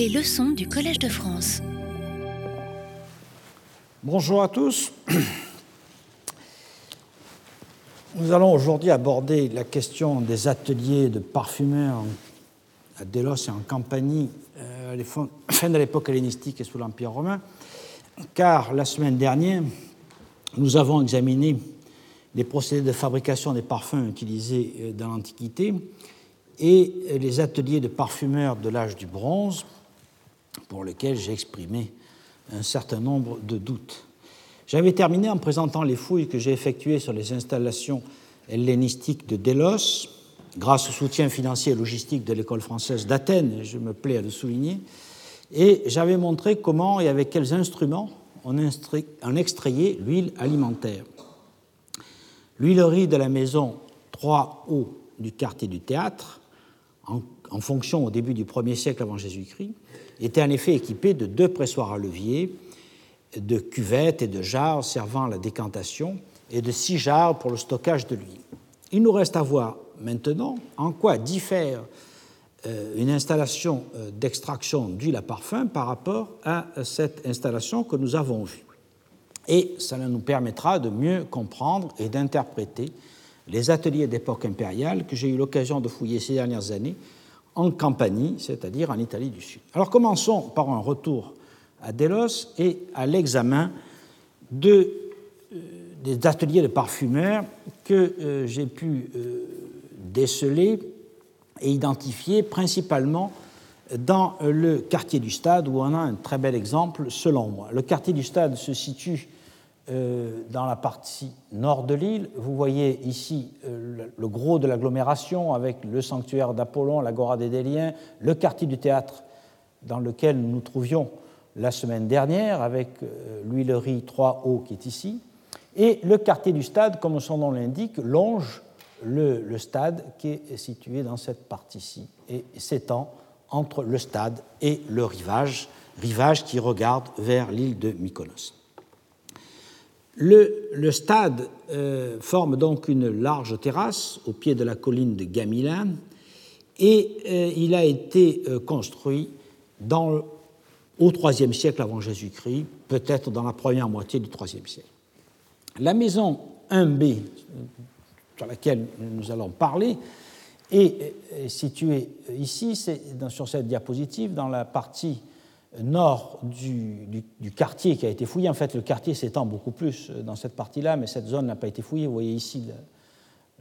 Les leçons du Collège de France. Bonjour à tous. Nous allons aujourd'hui aborder la question des ateliers de parfumeurs à Délos et en Campanie euh, fin de l'époque hellénistique et sous l'Empire romain, car la semaine dernière, nous avons examiné les procédés de fabrication des parfums utilisés euh, dans l'Antiquité et les ateliers de parfumeurs de l'âge du bronze, pour lesquels j'ai exprimé un certain nombre de doutes. J'avais terminé en présentant les fouilles que j'ai effectuées sur les installations hellénistiques de Délos, grâce au soutien financier et logistique de l'école française d'Athènes, je me plais à le souligner, et j'avais montré comment et avec quels instruments on, extrayait l'huile alimentaire. L'huilerie de la maison 3O du quartier du théâtre, en, en fonction au début du 1er siècle avant Jésus-Christ, était en effet équipée de deux pressoirs à levier, de cuvettes et de jarres servant à la décantation, et de six jarres pour le stockage de l'huile. Il nous reste à voir maintenant en quoi diffère euh, une installation euh, d'extraction d'huile à parfum par rapport à cette installation que nous avons vue. Et cela nous permettra de mieux comprendre et d'interpréter les ateliers d'époque impériale que j'ai eu l'occasion de fouiller ces dernières années en Campanie, c'est-à-dire en Italie du Sud. Alors commençons par un retour à Delos et à l'examen euh, des ateliers de parfumeurs que euh, j'ai pu euh, déceler et identifier principalement dans le quartier du Stade, où on a un très bel exemple selon moi. Le quartier du Stade se situe euh, dans la partie nord de l'île. Vous voyez ici euh, le gros de l'agglomération avec le sanctuaire d'Apollon, l'agora des Déliens, le quartier du théâtre dans lequel nous nous trouvions la semaine dernière avec euh, l'huilerie 3O qui est ici. Et le quartier du stade, comme son nom l'indique, longe le, le, stade qui est situé dans cette partie-ci et s'étend entre le stade et le rivage, rivage qui regarde vers l'île de Mykonos. Le, stade euh, forme donc une large terrasse au pied de la colline de Gamila et euh, il a été euh, construit dans, au IIIe siècle avant Jésus-Christ, peut-être dans la première moitié du IIIe siècle. La maison 1B, sur laquelle nous allons parler, est située ici, sur cette diapositive, dans la partie nord du, quartier qui a été fouillé. En fait, le quartier s'étend beaucoup plus dans cette partie-là, mais cette zone n'a pas été fouillée. Vous voyez ici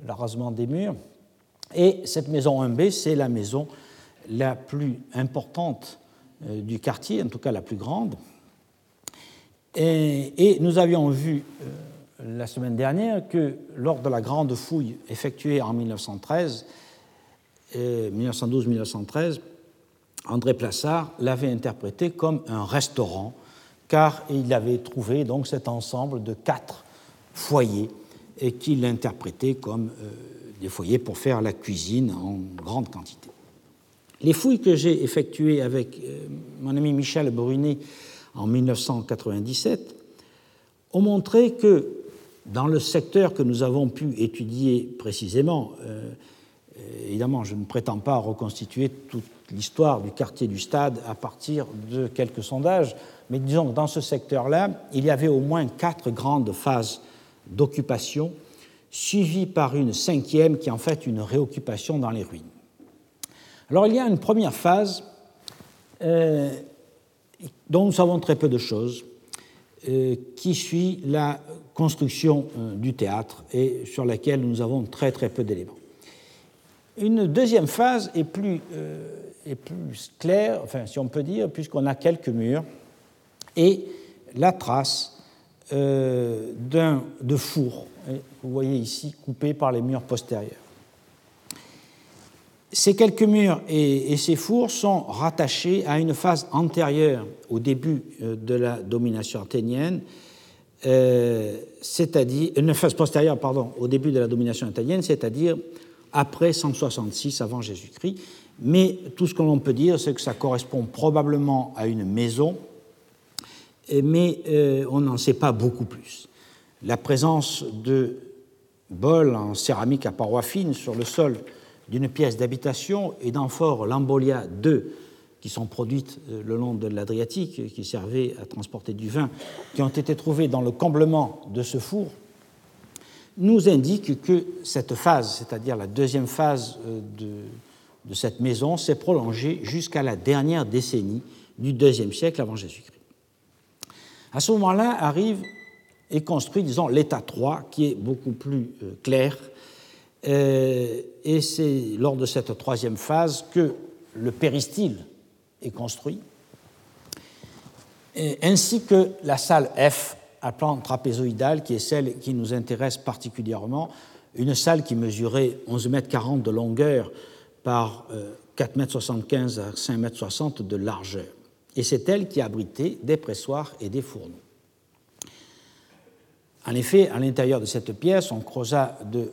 l'arasement des murs. Et cette maison 1B, c'est la maison la plus importante euh, du quartier, en tout cas la plus grande. Et, nous avions vu euh, la semaine dernière que lors de la grande fouille effectuée en 1913, 1912-1913, André Plassard l'avait interprété comme un restaurant, car il avait trouvé donc cet ensemble de quatre foyers et qu'il l'interprétait comme euh, des foyers pour faire la cuisine en grande quantité. Les fouilles que j'ai effectuées avec euh, mon ami Michel Brunet en 1997 ont montré que dans le secteur que nous avons pu étudier précisément, euh, évidemment je ne prétends pas reconstituer toute l'histoire du quartier du stade à partir de quelques sondages, mais disons que dans ce secteur-là, il y avait au moins quatre grandes phases d'occupation, suivies par une cinquième qui est en fait une réoccupation dans les ruines. Alors il y a une première phase euh, dont nous savons très peu de choses, euh, qui suit la construction euh, du théâtre et sur laquelle nous avons très très peu d'éléments. Une deuxième phase est plus est plus clair, enfin, si on peut dire, puisqu'on a quelques murs, et la trace euh, d'un de four, vous voyez ici, coupé par les murs postérieurs. Ces quelques murs et, ces fours sont rattachés à une phase antérieure au début euh, de la domination athénienne, euh, c'est-à-dire une phase postérieure, pardon, au début de la domination athénienne, c'est-à-dire après 166 avant Jésus-Christ, mais tout ce que l'on peut dire, c'est que ça correspond probablement à une maison, mais euh, on n'en sait pas beaucoup plus. La présence de bols en céramique à parois fines sur le sol d'une pièce d'habitation et d'amphores Lambolia II qui sont produites le long de l'Adriatique, qui servaient à transporter du vin, qui ont été trouvées dans le comblement de ce four, nous indiquent que cette phase, c'est-à-dire la deuxième phase de, de cette maison, s'est prolongée jusqu'à la dernière décennie du deuxième siècle avant Jésus-Christ. À ce moment-là arrive et construit, disons, l'état 3, qui est beaucoup plus euh, clair. Euh, et c'est lors de cette troisième phase que le péristyle est construit, ainsi que la salle F à plan trapézoïdal, qui est celle qui nous intéresse particulièrement, une salle qui mesurait 11 mètres 40 de longueur par 4 euh, mètres 75 à 5 mètres 60 de largeur. Et c'est elle qui abritait des pressoirs et des fourneaux. En effet, à l'intérieur de cette pièce, on creusa de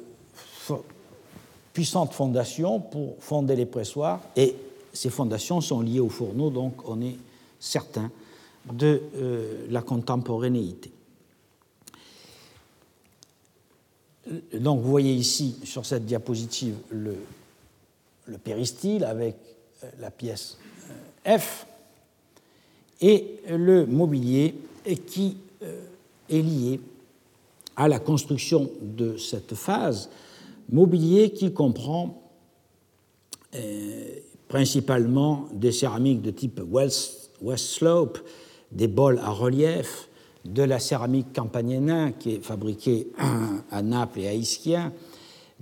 puissantes fondations pour fonder les pressoirs, et ces fondations sont liées aux fourneaux, donc on est certain de euh, la contemporanéité. Donc vous voyez ici sur cette diapositive le, le péristyle avec euh, la pièce euh, F et le mobilier qui est lié à la construction de cette phase, mobilier qui comprend euh, principalement des céramiques de type West, Slope, des bols à relief, de la céramique campanienne qui est fabriquée à Naples et à Ischia,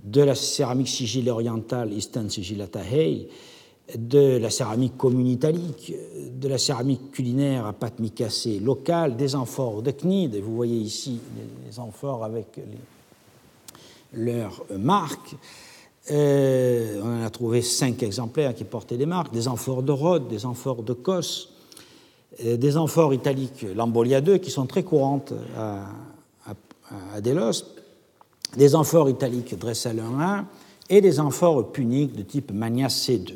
de la céramique sigillée orientale Eastern Sigillata Hay, de la céramique commune italique, de la céramique culinaire à pâte micacée locale, des amphores de Cnide, vous voyez ici les amphores avec leurs marques. Euh, on en a trouvé cinq exemplaires qui portaient des marques, des amphores de Rhodes, des amphores de Kos, des amphores italiques Lambolia II qui sont très courantes à, Delos, des amphores italiques Dressel 1 et des amphores puniques de type Magna C2.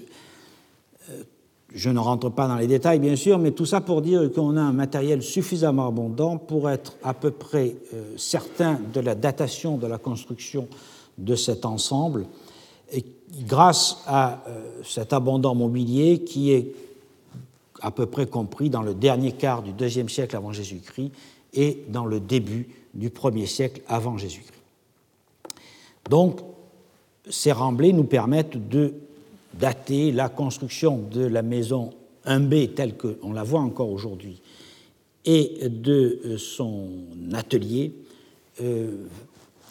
Je ne rentre pas dans les détails, bien sûr, mais tout ça pour dire qu'on a un matériel suffisamment abondant pour être à peu près euh, certain de la datation de la construction de cet ensemble, et grâce à euh, cet abondant mobilier qui est à peu près compris dans le dernier quart du deuxième siècle avant Jésus-Christ et dans le début du premier siècle avant Jésus-Christ. Donc, ces remblais nous permettent de dater la construction de la maison 1B telle qu'on la voit encore aujourd'hui et de euh, son atelier euh,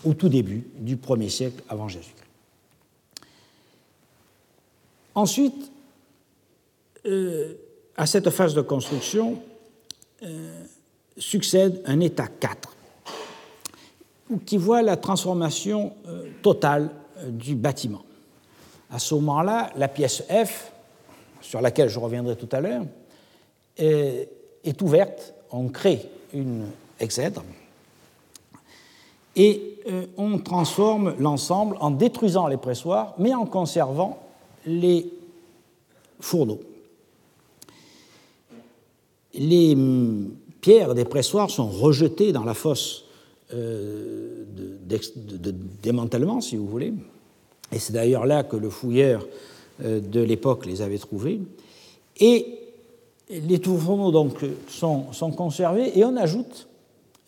au tout début du 1er siècle avant Jésus-Christ. Ensuite, euh, à cette phase de construction succède un état 4 qui voit la transformation totale du bâtiment. À ce moment-là, la pièce F, sur laquelle je reviendrai tout à l'heure, est, ouverte. On crée une exèdre et euh, on transforme l'ensemble en détruisant les pressoirs, mais en conservant les fourneaux. Les hum, pierres des pressoirs sont rejetées dans la fosse euh, de démantèlement, si vous voulez, et c'est d'ailleurs là que le fouilleur euh, de l'époque les avait trouvés. Et les fourneaux donc, sont, conservés et on ajoute,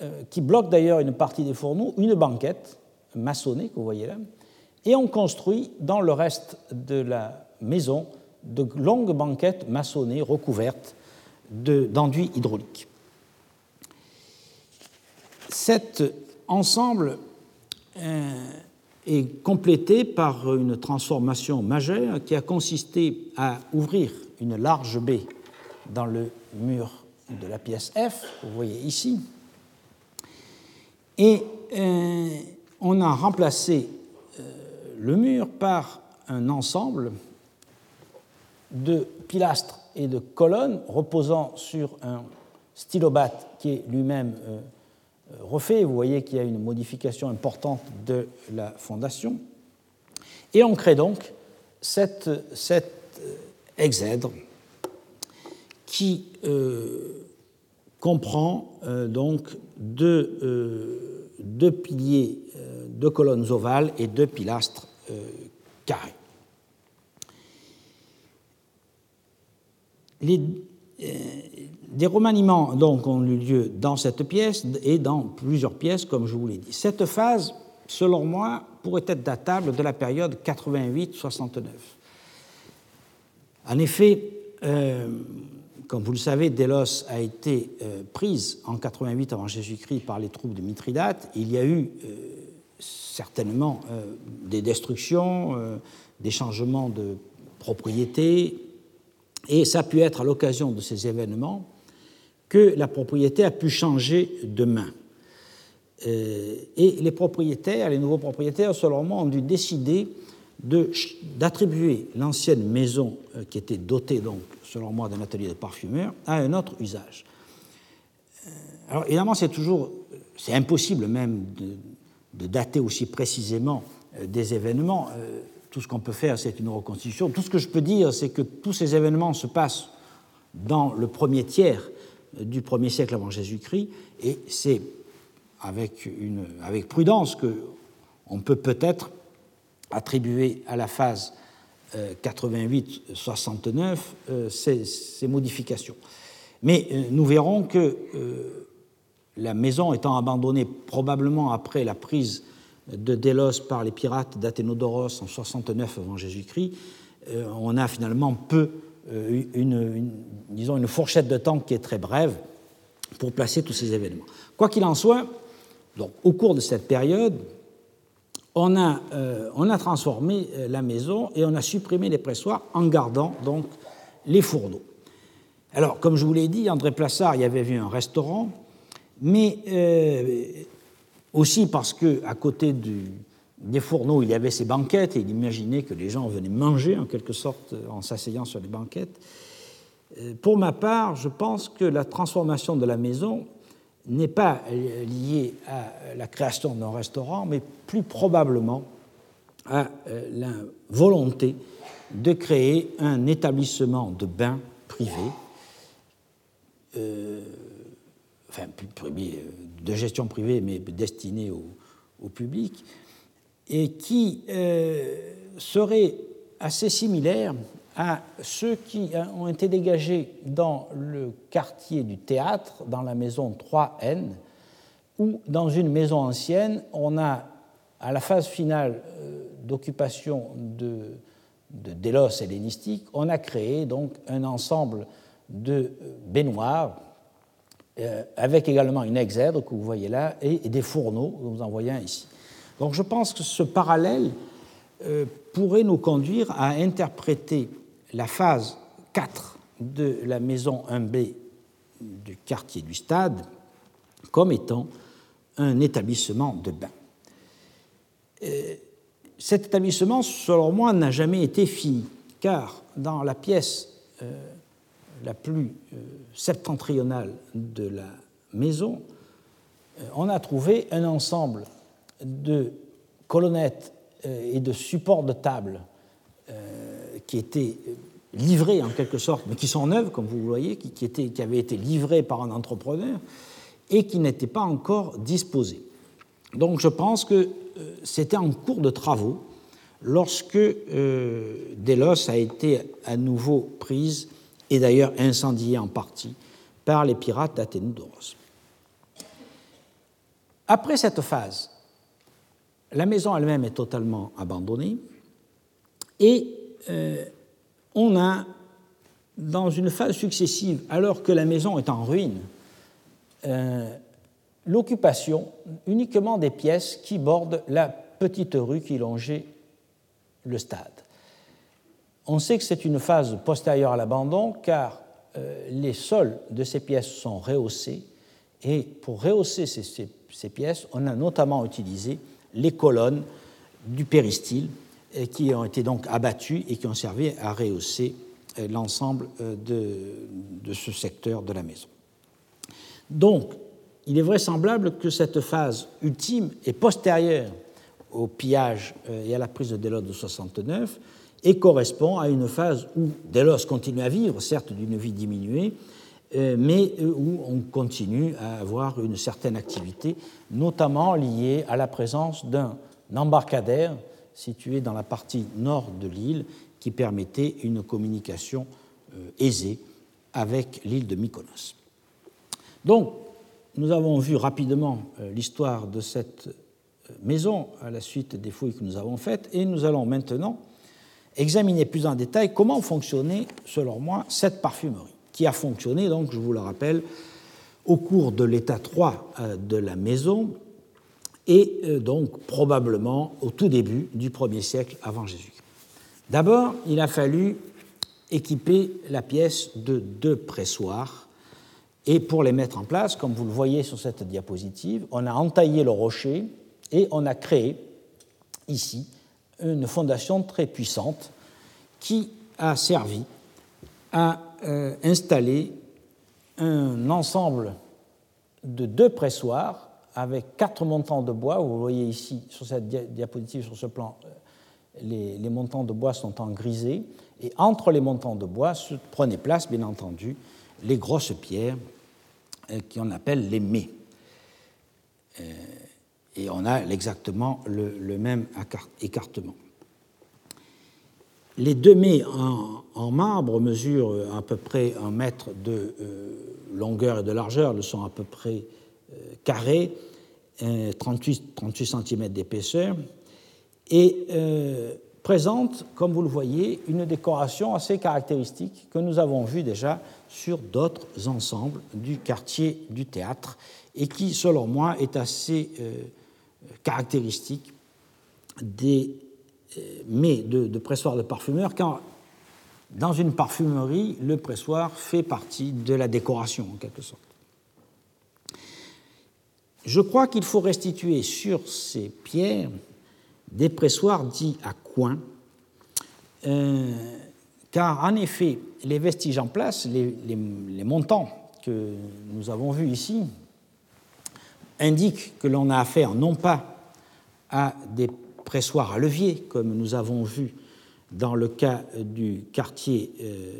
euh, qui bloque d'ailleurs une partie des fourneaux, une banquette maçonnée que vous voyez là, et on construit dans le reste de la maison de longues banquettes maçonnées recouvertes d'enduits hydrauliques. Cet ensemble euh, est complété par une transformation majeure qui a consisté à ouvrir une large baie dans le mur de la pièce F, vous voyez ici, et euh, on a remplacé euh, le mur par un ensemble de pilastres et de colonnes reposant sur un stylobate qui est lui-même euh, refait. Vous voyez qu'il y a une modification importante de la fondation. Et on crée donc cette, cette euh, exèdre qui euh, comprend euh, donc deux piliers, deux colonnes ovales et deux pilastres carrés. Les, des remaniements donc, ont eu lieu dans cette pièce et dans plusieurs pièces, comme je vous l'ai dit. Cette phase, selon moi, pourrait être datable de la période 88-69. En effet, euh, comme vous le savez, Délos a été euh, prise en 88 avant Jésus-Christ par les troupes de Mithridate. Il y a eu euh, certainement des destructions, des changements de propriété, et ça a pu être à l'occasion de ces événements que la propriété a pu changer de main. et les propriétaires, les nouveaux propriétaires, selon moi, ont dû décider d'attribuer l'ancienne maison euh, qui était dotée, donc, selon moi, d'un atelier de parfumeur à un autre usage. Euh, alors évidemment, c'est toujours, c'est impossible même de, dater aussi précisément euh, des événements. Tout ce qu'on peut faire, c'est une reconstitution. Tout ce que je peux dire, c'est que tous ces événements se passent dans le premier tiers du premier siècle avant Jésus-Christ, et c'est avec, avec prudence que on peut peut-être attribuer à la phase 88-69 euh, euh, ces, modifications. Mais euh, nous verrons que la maison étant abandonnée probablement après la prise de Délos par les pirates d'Athénodoros en 69 avant Jésus-Christ, on a finalement peu une, disons une fourchette de temps qui est très brève pour placer tous ces événements. Quoi qu'il en soit, donc, au cours de cette période, on a, euh, on a transformé euh, la maison et on a supprimé les pressoirs en gardant donc les fourneaux. Alors, comme je vous l'ai dit, André Plassard y avait vu un restaurant, mais euh, aussi parce que à côté des fourneaux, il y avait ces banquettes et il imaginait que les gens venaient manger en quelque sorte en s'asseyant sur les banquettes. Pour ma part, je pense que la transformation de la maison n'est pas lié à la création d'un restaurant, mais plus probablement à euh, la volonté de créer un établissement de bains privé, euh, enfin euh, de gestion privée, mais destiné au, public, et qui serait assez similaire à ceux qui ont été dégagés dans le quartier du théâtre, dans la maison 3N, où dans une maison ancienne, on a, à la phase finale euh, d'occupation de, de Délos hellénistique, on a créé donc un ensemble de baignoires euh, avec également une exèdre que vous voyez là et, des fourneaux, vous en voyez un ici. Donc je pense que ce parallèle euh, pourrait nous conduire à interpréter la phase 4 de la maison 1B du quartier du stade comme étant un établissement de bain. Euh, cet établissement, selon moi, n'a jamais été fini, car dans la pièce euh, la plus euh, septentrionale de la maison, on a trouvé un ensemble de colonnettes et de supports de table qui étaient livrés en quelque sorte, mais qui sont neuves, comme vous le voyez, qui, qui avaient été livrés par un entrepreneur et qui n'étaient pas encore disposés. Donc je pense que euh, c'était en cours de travaux lorsque euh, Delos a été à nouveau prise et d'ailleurs incendiée en partie par les pirates d'Athénodoros. Après cette phase, la maison elle-même est totalement abandonnée et euh, on a, dans une phase successive, alors que la maison est en ruine, euh, l'occupation uniquement des pièces qui bordent la petite rue qui longeait le stade. On sait que c'est une phase postérieure à l'abandon car euh, les sols de ces pièces sont rehaussés et pour rehausser ces pièces, on a notamment utilisé les colonnes du péristyle et qui ont été donc abattus et qui ont servi à rehausser euh, l'ensemble euh, de, ce secteur de la maison. Donc, il est vraisemblable que cette phase ultime est postérieure au pillage euh, et à la prise de Delos de 69 et correspond à une phase où Delos continue à vivre, certes d'une vie diminuée, mais où on continue à avoir une certaine activité, notamment liée à la présence d'un embarcadère situé dans la partie nord de l'île qui permettait une communication euh, aisée avec l'île de Mykonos. Donc, nous avons vu rapidement euh, l'histoire de cette euh, maison à la suite des fouilles que nous avons faites et nous allons maintenant examiner plus en détail comment fonctionnait, selon moi, cette parfumerie, qui a fonctionné, donc, je vous le rappelle, au cours de l'état 3 euh, de la maison et donc probablement au tout début du 1er siècle avant Jésus. D'abord, il a fallu équiper la pièce de deux pressoirs et pour les mettre en place, comme vous le voyez sur cette diapositive, on a entaillé le rocher et on a créé ici une fondation très puissante qui a servi à euh, installer un ensemble de deux pressoirs avec quatre montants de bois. Vous voyez ici sur cette diapositive, sur ce plan, euh, les, montants de bois sont en grisé. Et entre les montants de bois se prenaient place, bien entendu, les grosses pierres euh, qu'on appelle les mets. Et on a exactement le, même écartement. Les deux mets en, marbre mesurent à peu près un mètre de euh, longueur et de largeur, ils sont à peu près carrés, 38, 38 cm d'épaisseur, et présente, comme vous le voyez, une décoration assez caractéristique que nous avons vue déjà sur d'autres ensembles du quartier du théâtre et qui, selon moi, est assez euh, caractéristique des euh, mets de, de pressoir de parfumeur, car dans une parfumerie, le pressoir fait partie de la décoration, en quelque sorte. Je crois qu'il faut restituer sur ces pierres des pressoirs dits à coin, euh, car en effet, les vestiges en place, les, montants que nous avons vus ici, indiquent que l'on a affaire non pas à des pressoirs à levier, comme nous avons vu dans le cas du quartier euh,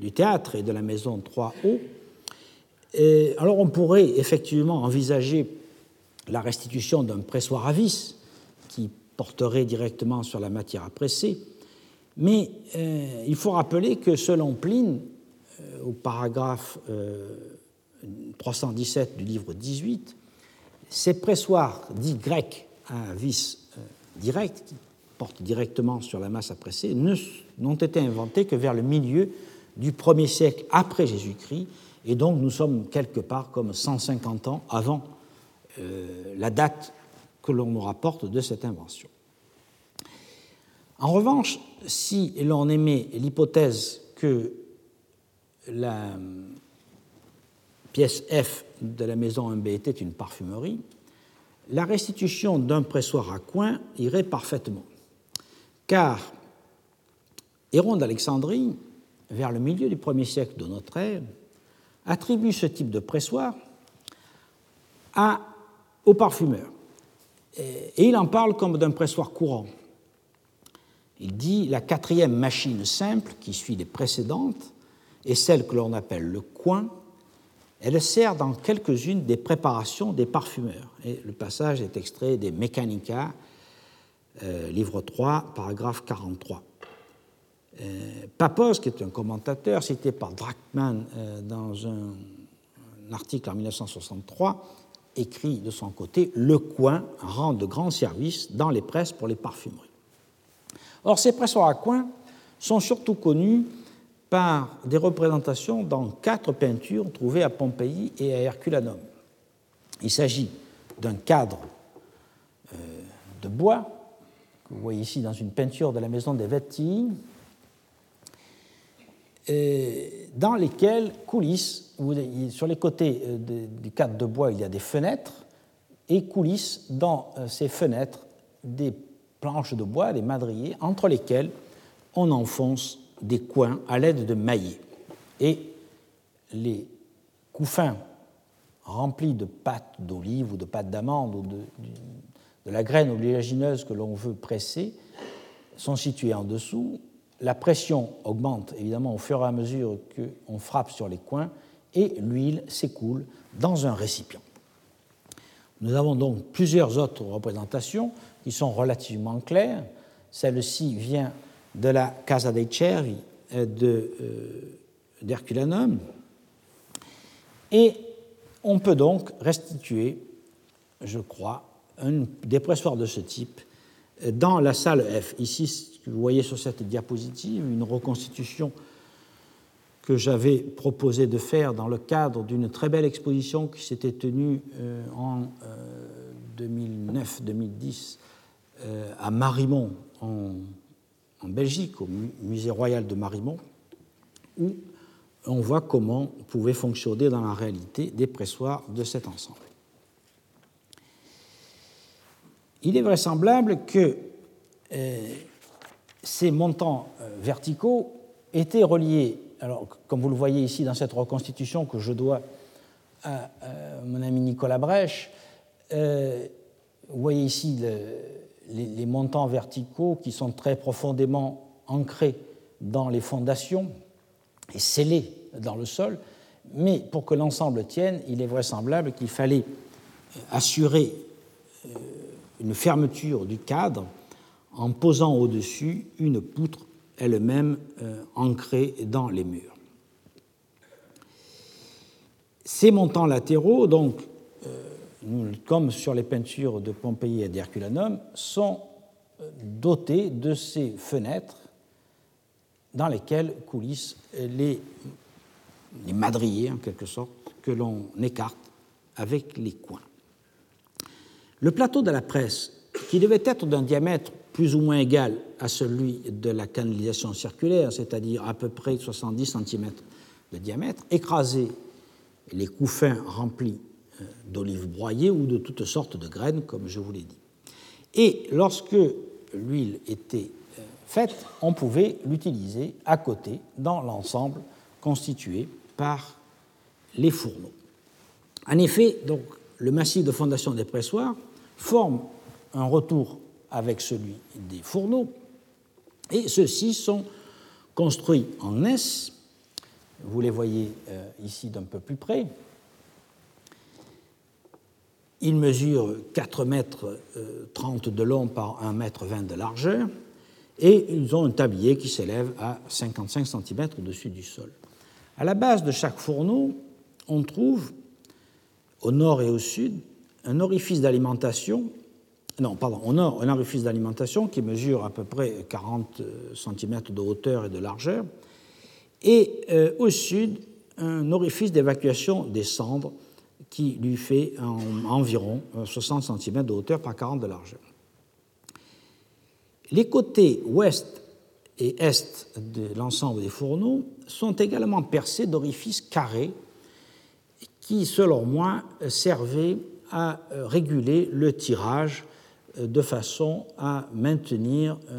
du théâtre et de la maison 3O. alors on pourrait effectivement envisager la restitution d'un pressoir à vis qui porterait directement sur la matière à presser. Mais euh, il faut rappeler que selon Pline, euh, au paragraphe 317 euh, du livre 18, ces pressoirs dits grecs à vis direct, qui portent directement sur la masse à presser, n'ont été inventés que vers le milieu du 1er siècle après Jésus-Christ, et donc nous sommes quelque part comme 150 ans avant la date que l'on nous rapporte de cette invention. En revanche, si l'on émet l'hypothèse que la F de la maison 1B était une parfumerie, la restitution d'un pressoir à coin irait parfaitement. Car Héron d'Alexandrie, vers le milieu du 1er siècle de notre ère, attribue ce type de pressoir à, aux parfumeurs. Et il en parle comme d'un pressoir courant. Il dit la quatrième machine simple qui suit les précédentes est celle que l'on appelle le coin. Elle sert dans quelques-unes des préparations des parfumeurs. Le passage est extrait des Mechanica, euh, livre 3, paragraphe 43. Euh, Papos, qui est un commentateur cité par Drachman euh, dans un, article en 1963, écrit de son côté Le coin rend de grands services dans les presses pour les parfumeries. Or, ces pressoirs à coin sont surtout connus par des représentations dans quatre peintures trouvées à Pompéi et à Herculanum. Il s'agit d'un cadre euh, de bois, que vous voyez ici dans une peinture de la maison des Vetti, euh, dans lesquels coulissent, sur les côtés euh, du cadre de bois, il y a des fenêtres, et coulissent dans ces fenêtres des planches de bois, des madriers, entre lesquels on enfonce des coins à l'aide de maillets. Et les couffins remplis de pâte d'olive ou de pâte d'amande ou de, de, la graine oléagineuse que l'on veut presser sont situés en dessous la pression augmente évidemment au fur et à mesure qu'on frappe sur les coins et l'huile s'écoule dans un récipient. Nous avons donc plusieurs autres représentations qui sont relativement claires. Celle-ci vient de la Casa dei Cervi euh, d'Herculanum. Et on peut donc restituer, je crois, un dépressoir de ce type dans la salle F. Ici, vous voyez sur cette diapositive une reconstitution que j'avais proposé de faire dans le cadre d'une très belle exposition qui s'était tenue euh, en 2009-2010 euh, euh, à Marimont, en, Belgique, au Musée royal de Marimont, où on voit comment pouvaient fonctionner dans la réalité des pressoirs de cet ensemble. Il est vraisemblable que ces montants verticaux étaient reliés alors, comme vous le voyez ici dans cette reconstitution que je dois à, mon ami Nicolas Brèche, euh, vous voyez ici les, montants verticaux qui sont très profondément ancrés dans les fondations et scellés dans le sol. Mais pour que l'ensemble tienne, il est vraisemblable qu'il fallait assurer euh, une fermeture du cadre en posant au-dessus une poutre elle-même euh, ancrée dans les murs. Ces montants latéraux, donc, euh, comme sur les peintures de Pompéi et d'Herculanum, sont euh, dotés de ces fenêtres dans lesquelles coulissent les, madriers, en quelque sorte, que l'on écarte avec les coins. Le plateau de la presse, qui devait être d'un diamètre plus ou moins égal à celui de la canalisation circulaire, c'est-à-dire à peu près 70 cm de diamètre, écraser les couffins remplis d'olives broyées ou de toutes sortes de graines, comme je vous l'ai dit. Et lorsque l'huile était euh, faite, on pouvait l'utiliser à côté dans l'ensemble constitué par les fourneaux. En effet, donc, le massif de fondation des pressoirs forme un retour avec celui des fourneaux. Et ceux-ci sont construits en S. Vous les voyez euh, ici d'un peu plus près. Ils mesurent 4 mètres 30 euh, de long par 1 mètre 20 de largeur et ils ont un tablier qui s'élève à 55 cm au-dessus du sol. À la base de chaque fourneau, on trouve au nord et au sud un orifice d'alimentation non, pardon, un orifice d'alimentation qui mesure à peu près 40 cm de hauteur et de largeur, et euh, au sud, un orifice d'évacuation des cendres qui lui fait environ 60 euh, cm de hauteur par 40 de largeur. Les côtés ouest et est de l'ensemble des fourneaux sont également percés d'orifices carrés qui, selon moi, servaient à euh, réguler le tirage de façon à maintenir euh,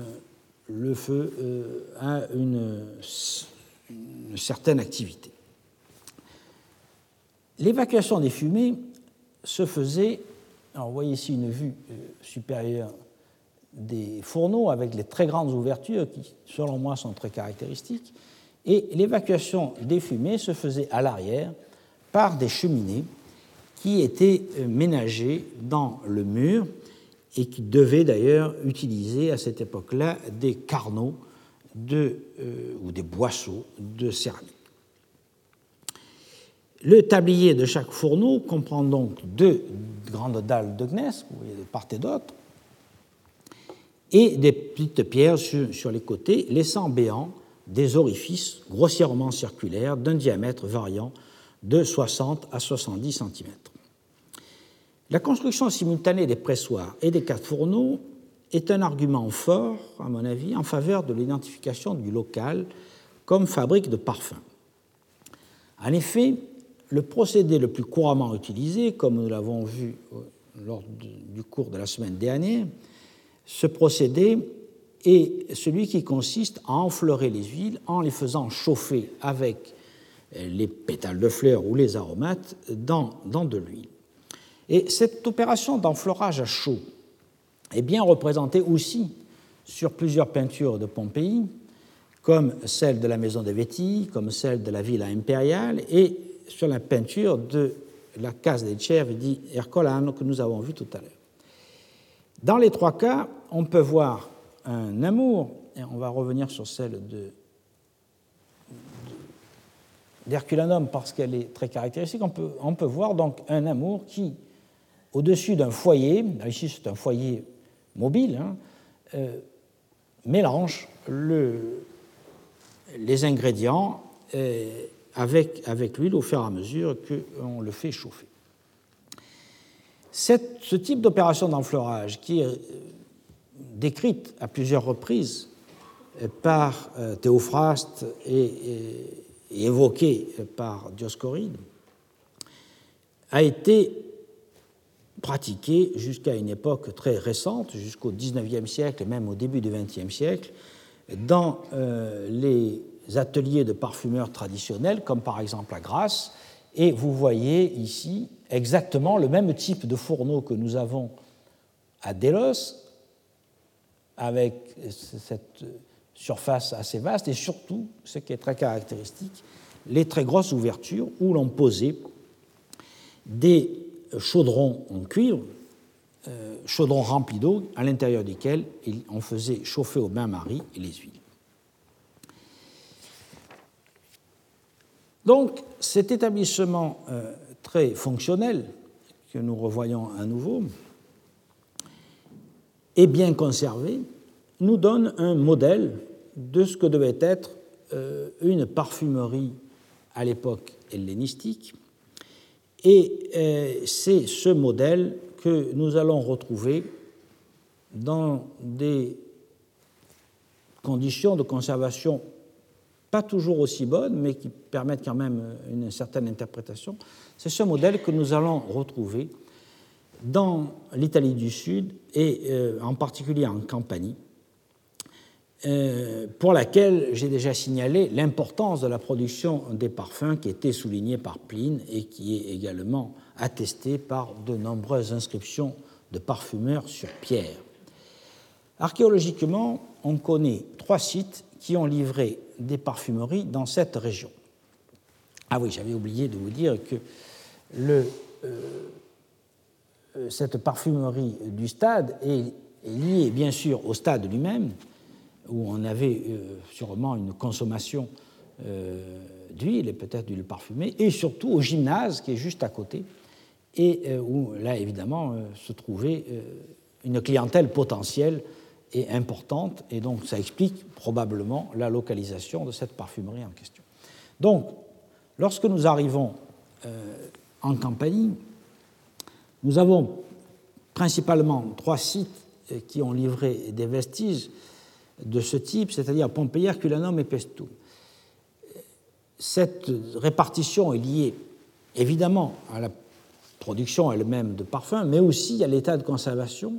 le feu euh, à une, certaine activité. L'évacuation des fumées se faisait, vous voyez ici une vue euh, supérieure des fourneaux avec les très grandes ouvertures qui, selon moi, sont très caractéristiques, et l'évacuation des fumées se faisait à l'arrière par des cheminées qui étaient ménagées dans le mur et qui devait d'ailleurs utiliser à cette époque-là des carnaux de, euh, ou des boisseaux de céramique. Le tablier de chaque fourneau comprend donc deux grandes dalles de gneiss, vous voyez de part et d'autre, et des petites pierres sur, les côtés, laissant béants des orifices grossièrement circulaires d'un diamètre variant de 60 à 70 cm. La construction simultanée des pressoirs et des quatre fourneaux est un argument fort, à mon avis, en faveur de l'identification du local comme fabrique de parfums. En effet, le procédé le plus couramment utilisé, comme nous l'avons vu lors du cours de la semaine dernière, ce procédé est celui qui consiste à enfleurer les huiles en les faisant chauffer avec les pétales de fleurs ou les aromates dans, dans de l'huile. Et cette opération d'enfleurage à chaud est bien représentée aussi sur plusieurs peintures de Pompéi, comme celle de la maison de Véti, comme celle de la villa impériale, et sur la peinture de la case des Cervi di Ercolano que nous avons vue tout à l'heure. Dans les trois cas, on peut voir un amour, et on va revenir sur celle d'Herculanum parce qu'elle est très caractéristique. On peut, on peut voir donc un amour qui, au-dessus d'un foyer, ici c'est un foyer mobile, hein, euh, mélange le, les ingrédients euh, avec, avec l'huile au fur et à mesure qu'on le fait chauffer. Ce type d'opération d'enfleurage, qui est euh, décrite à plusieurs reprises par Théophraste et, et évoquée par Dioscoride, a été pratiquée jusqu'à une époque très récente, jusqu'au XIXe siècle, même au début du XXe siècle, dans euh, les ateliers de parfumeurs traditionnels, comme par exemple à Grasse. Et vous voyez ici exactement le même type de fourneau que nous avons à Delos, avec cette surface assez vaste, et surtout, ce qui est très caractéristique, les très grosses ouvertures où l'on posait des chaudrons en cuivre, euh, chaudrons remplis d'eau, à l'intérieur desquels on faisait chauffer au bain-marie les huiles. Donc, cet établissement euh, très fonctionnel, que nous revoyons à nouveau, et bien conservé, nous donne un modèle de ce que devait être euh, une parfumerie à l'époque hellénistique, et euh, c'est ce modèle que nous allons retrouver dans des conditions de conservation pas toujours aussi bonnes, mais qui permettent quand même une certaine interprétation. C'est ce modèle que nous allons retrouver dans l'Italie du Sud et euh, en particulier en Campanie, euh, pour laquelle j'ai déjà signalé l'importance de la production des parfums qui était soulignée par Pline et qui est également attestée par de nombreuses inscriptions de parfumeurs sur pierre. Archéologiquement, on connaît trois sites qui ont livré des parfumeries dans cette région. Ah oui, j'avais oublié de vous dire que euh, euh, cette parfumerie du stade est liée bien sûr au stade lui-même, où on avait euh, sûrement une consommation d'huile et peut-être d'huile parfumée, et surtout au gymnase qui est juste à côté, et où là évidemment se trouvait une clientèle potentielle et importante, et donc ça explique probablement la localisation de cette parfumerie en question. Donc, lorsque nous arrivons en Campanie, nous avons principalement trois sites qui ont livré des vestiges de ce type, c'est-à-dire Pompéi, Herculanum et Pestum. Cette répartition est liée évidemment à la production elle-même de parfums, mais aussi à l'état de conservation,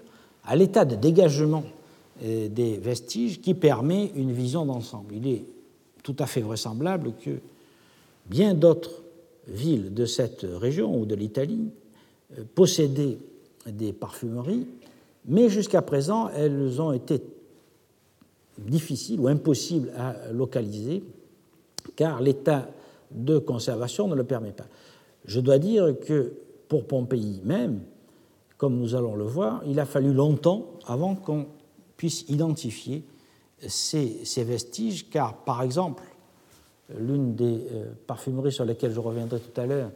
à l'état de dégagement euh, des vestiges qui permet une vision d'ensemble. Il est tout à fait vraisemblable que bien d'autres villes de cette région ou de l'Italie euh, possédaient des parfumeries, mais jusqu'à présent, elles ont été difficile ou impossible à localiser, car l'état de conservation ne le permet pas. Je dois dire que pour Pompéi même, comme nous allons le voir, il a fallu longtemps avant qu'on puisse identifier ces, vestiges, car par exemple, l'une des euh, parfumeries sur lesquelles je reviendrai tout à l'heure,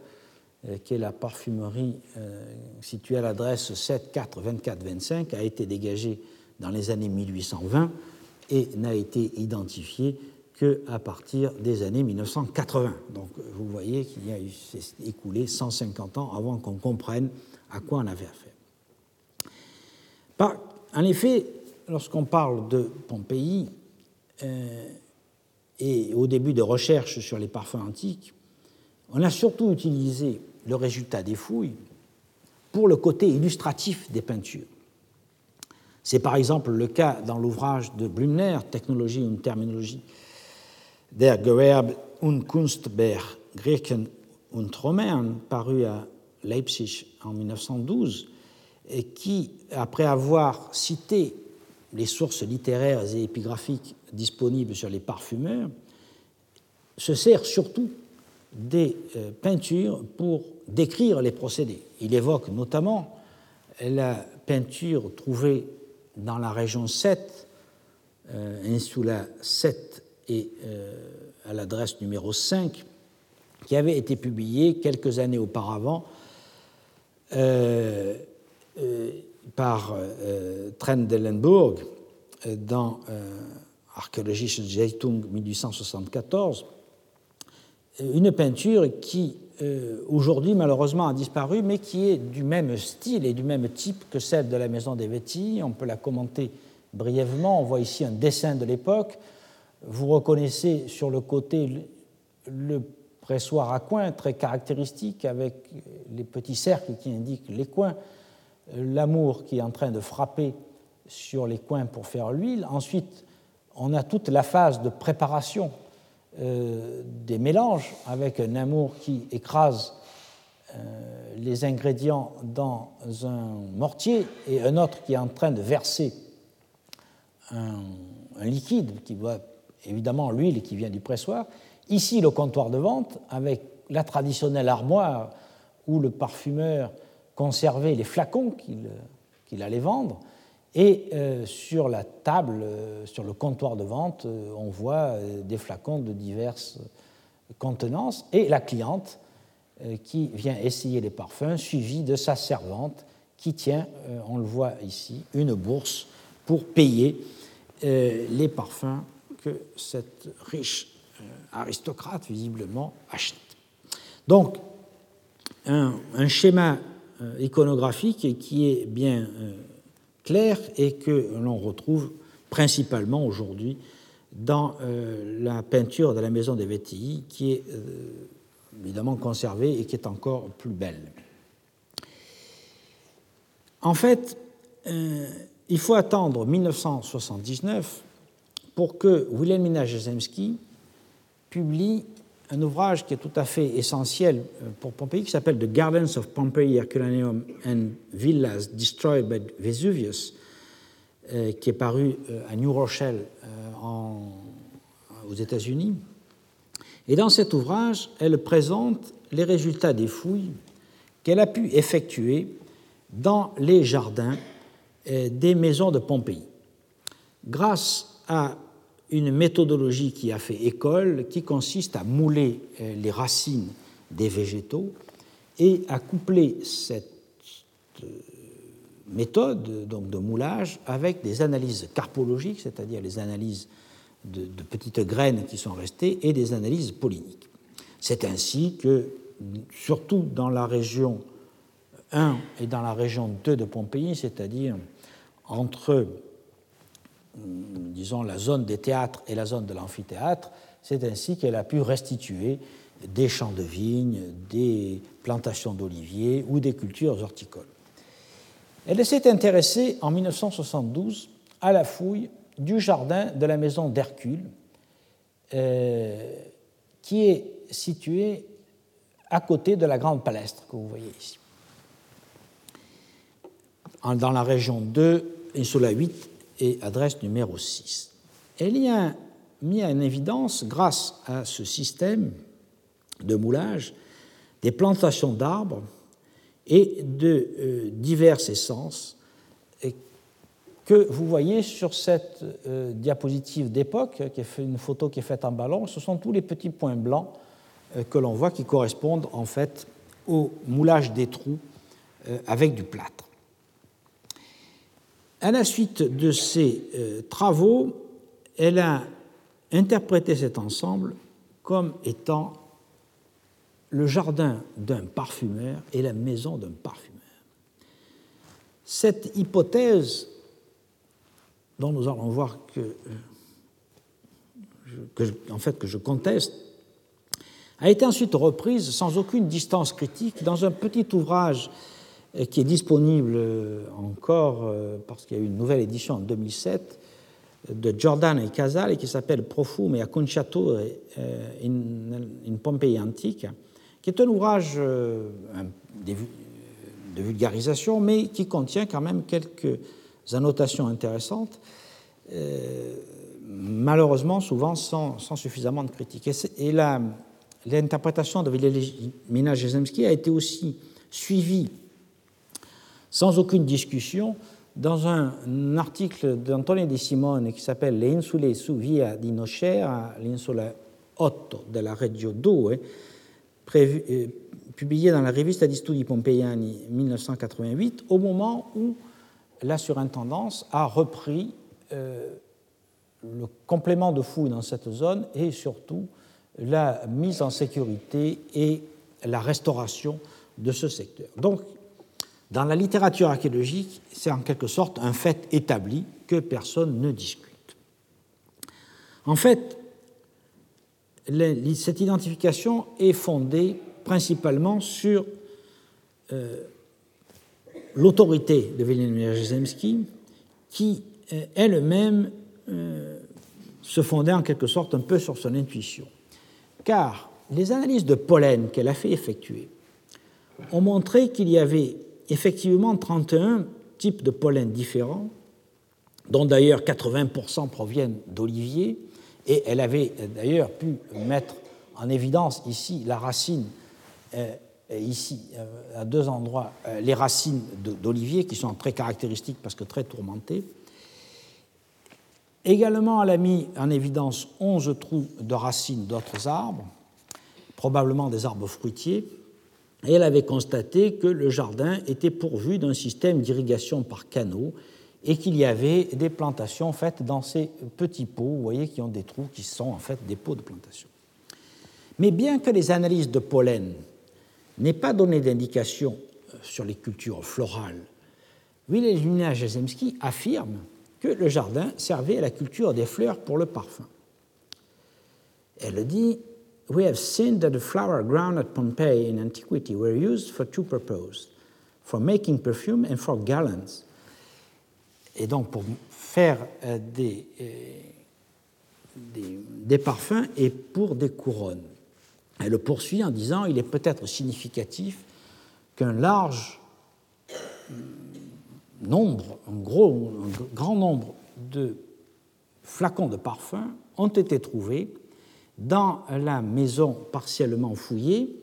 euh, qui est la parfumerie euh, située à l'adresse 7 4 24 25, a été dégagée dans les années 1820 et n'a été identifié qu'à partir des années 1980. Donc vous voyez qu'il y a écoulé 150 ans avant qu'on comprenne à quoi on avait affaire. en effet, lorsqu'on parle de Pompéi euh, et au début de recherches sur les parfums antiques, on a surtout utilisé le résultat des fouilles pour le côté illustratif des peintures. C'est par exemple le cas dans l'ouvrage de Blumner, Technologie und Terminologie der Gewerbe und Kunstber Griechen und Romain, paru à Leipzig en 1912, et qui, après avoir cité les sources littéraires et épigraphiques disponibles sur les parfumeurs, se sert surtout des euh, peintures pour décrire les procédés. Il évoque notamment la peinture trouvée dans la région 7, euh, insula 7 et euh, à l'adresse numéro 5, qui avait été publié quelques années auparavant euh, par Trendelenburg dans Archéologische Zeitung 1874, une peinture qui aujourd'hui malheureusement a disparu, mais qui est du même style et du même type que celle de la maison des Vétis. On peut la commenter brièvement. On voit ici un dessin de l'époque. Vous reconnaissez sur le côté le pressoir à coins très caractéristique avec les petits cercles qui indiquent les coins, l'amour qui est en train de frapper sur les coins pour faire l'huile. Ensuite, on a toute la phase de préparation euh, des mélanges avec un amour qui écrase euh, les ingrédients dans un mortier et un autre qui est en train de verser un, liquide qui voit évidemment l'huile qui vient du pressoir. Ici, le comptoir de vente avec la traditionnelle armoire où le parfumeur conservait les flacons qu'il allait vendre. Et euh, sur la table, euh, sur le comptoir de vente, euh, on voit des flacons de diverses contenances et la cliente qui vient essayer les parfums, suivie de sa servante qui tient, on le voit ici, une bourse pour payer les parfums que cette riche aristocrate, visiblement, achète. Donc, un, schéma iconographique qui est bien clair et que l'on retrouve principalement aujourd'hui dans euh, la peinture de la maison des Vétilly, qui est euh, évidemment conservée et qui est encore plus belle. En fait, euh, il faut attendre 1979 pour que Wilhelmina Jasemski publie un ouvrage qui est tout à fait essentiel euh, pour Pompéi, qui s'appelle The Gardens of Pompeii, Herculaneum and Villas Destroyed by Vesuvius, euh, qui est paru euh, à New Rochelle aux États-Unis. Et dans cet ouvrage, elle présente les résultats des fouilles qu'elle a pu effectuer dans les jardins des maisons de Pompéi. Grâce à une méthodologie qui a fait école, qui consiste à mouler euh, les racines des végétaux et à coupler cette euh, méthode donc de moulage avec des analyses carpologiques, c'est-à-dire les analyses de, petites graines qui sont restées, et des analyses polliniques. C'est ainsi que, surtout dans la région 1 et dans la région 2 de Pompéi, c'est-à-dire entre disons, la zone des théâtres et la zone de l'amphithéâtre, c'est ainsi qu'elle a pu restituer des champs de vignes, des plantations d'oliviers ou des cultures horticoles. Elle s'est intéressée en 1972 à la fouille du jardin de la maison d'Hercule, euh, qui est situé à côté de la grande palestre que vous voyez ici. Dans la région 2 et sur la 8 et adresse numéro 6. Elle y a mis en évidence, grâce à ce système de moulage, des plantations d'arbres et de euh, diverses essences que vous voyez sur cette euh, diapositive d'époque, qui est une photo qui est faite en ballon. Ce sont tous les petits points blancs euh, que l'on voit qui correspondent en fait au moulage des trous avec du plâtre. À la suite de ces euh, travaux, elle a interprété cet ensemble comme étant le jardin d'un parfumeur et la maison d'un parfumeur. Cette hypothèse, dont nous allons voir que, euh, en fait, que je conteste, a été ensuite reprise sans aucune distance critique dans un petit ouvrage qui est disponible euh, encore euh, parce qu'il y a eu une nouvelle édition en 2007 de Jordan et Casal et qui s'appelle Profume et Acconciature euh, in, in Pompei Antique, qui est un ouvrage de vulgarisation, mais qui contient quand même quelques annotations intéressantes, malheureusement souvent sans, suffisamment de critiques. Et, l'interprétation de Wilhelmina Jezemski a été aussi suivie sans aucune discussion, dans un article d'Antonio Di Simone qui s'appelle Le insule su via di Nocera, l'insula 8 de la Reggio 2, euh, publié dans la Revista di Studi Pompeiani 1988, au moment où la surintendance a repris euh, le complément de fouilles dans cette zone et surtout la mise en sécurité et la restauration de ce secteur. Donc, dans la littérature archéologique, c'est en quelque sorte un fait établi que personne ne discute. En fait, cette identification est fondée principalement sur euh, l'autorité de Wilhelm Jarzemski, qui euh, elle-même euh, se fondait en quelque sorte un peu sur son intuition. Car les analyses de pollen qu'elle a fait effectuer ont montré qu'il y avait effectivement 31 types de pollen différents, dont d'ailleurs 80% proviennent d'oliviers, et elle avait d'ailleurs pu mettre en évidence ici la racine, euh, ici euh, à deux endroits, euh, les racines d'olivier qui sont très caractéristiques parce que très tourmentées. Également, elle a mis en évidence 11 trous de racines d'autres arbres, probablement des arbres fruitiers, et elle avait constaté que le jardin était pourvu d'un système d'irrigation par canaux et qu'il y avait des plantations faites dans ces petits pots, vous voyez, qui ont des trous qui sont en fait des pots de plantation. Mais bien que les analyses de pollen n'aient pas donné d'indication euh, sur les cultures florales, Wilhelmina Jasemski affirme que le jardin servait à la culture des fleurs pour le parfum. Elle dit We have seen that the flower grown at Pompeii in antiquity were used for two purposes for making perfume and for garlands et donc pour faire euh, des, euh, des, des, parfums et pour des couronnes. Elle le poursuit en disant il est peut-être significatif qu'un large nombre, un, gros, un grand nombre de flacons de parfums ont été trouvés dans la maison partiellement fouillée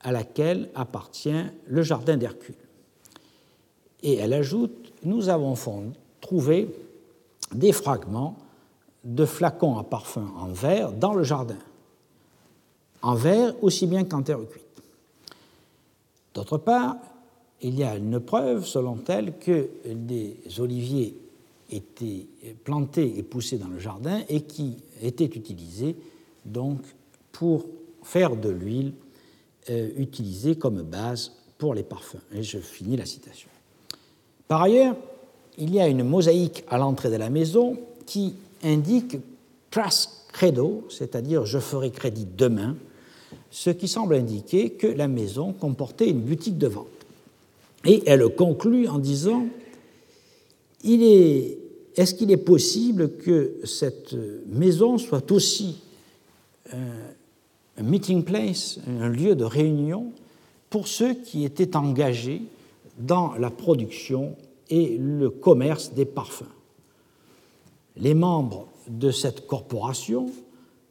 à laquelle appartient le jardin d'Hercule. Et elle ajoute nous avons trouvé des fragments de flacons à parfum en verre dans le jardin, en verre aussi bien qu'en terre cuite. D'autre part, il y a une preuve, selon elle, que des oliviers étaient plantés et poussés dans le jardin et qui étaient utilisés donc pour faire de l'huile euh, utilisée comme base pour les parfums. Et je finis la citation. Par ailleurs, il y a une mosaïque à l'entrée de la maison qui indique pras credo, c'est-à-dire je ferai crédit demain, ce qui semble indiquer que la maison comportait une boutique de vente. Et elle conclut en disant il est, est-ce qu'il est possible que cette maison soit aussi un meeting place, un lieu de réunion pour ceux qui étaient engagés dans la production et le commerce des parfums. Les membres de cette corporation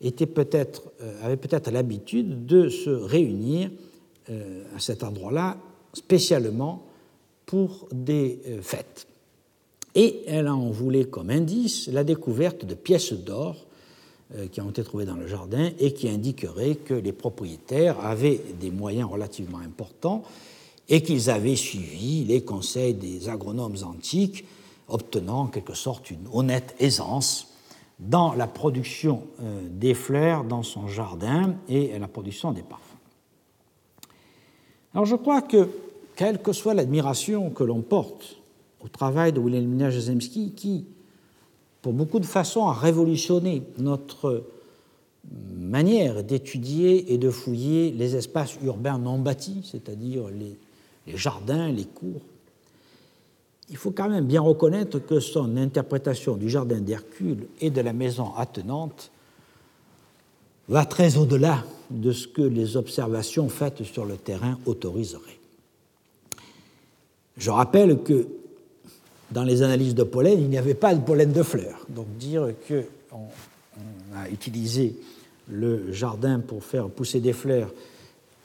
étaient peut-être, euh, avaient peut-être l'habitude de se réunir euh, à cet endroit-là spécialement pour des euh, fêtes. Et elle en voulait comme indice la découverte de pièces d'or qui ont été trouvées dans le jardin et qui indiqueraient que les propriétaires avaient des moyens relativement importants et qu'ils avaient suivi les conseils des agronomes antiques, obtenant en quelque sorte une honnête aisance dans la production euh, des fleurs dans son jardin et la production des parfums. Alors je crois que, quelle que soit l'admiration que l'on porte au travail de Wilhelmina Jasemski, qui, pour beaucoup de façons, a révolutionné notre manière d'étudier et de fouiller les espaces urbains non bâtis, c'est-à-dire les jardins, les cours. Il faut quand même bien reconnaître que son interprétation du jardin d'Hercule et de la maison attenante va très au-delà de ce que les observations faites sur le terrain autoriseraient. Je rappelle que dans les analyses de pollen, il n'y avait pas de pollen de fleurs. Donc dire qu'on a utilisé le jardin pour faire pousser des fleurs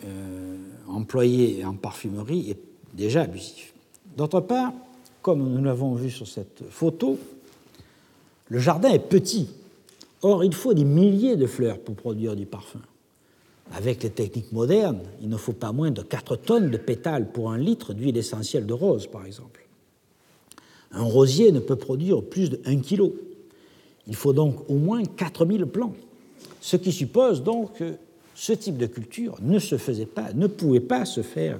euh, employé en parfumerie est déjà abusif. D'autre part, comme nous l'avons vu sur cette photo, le jardin est petit. Or, il faut des milliers de fleurs pour produire du parfum. avec les techniques modernes, il ne faut pas moins de 4 tonnes de pétales pour un litre d'huile essentielle de rose, par exemple. Un rosier ne peut produire plus de 1 kg. Il faut donc au moins 4000 plants, ce qui suppose donc que ce type de culture ne se faisait pas, ne pouvait pas se faire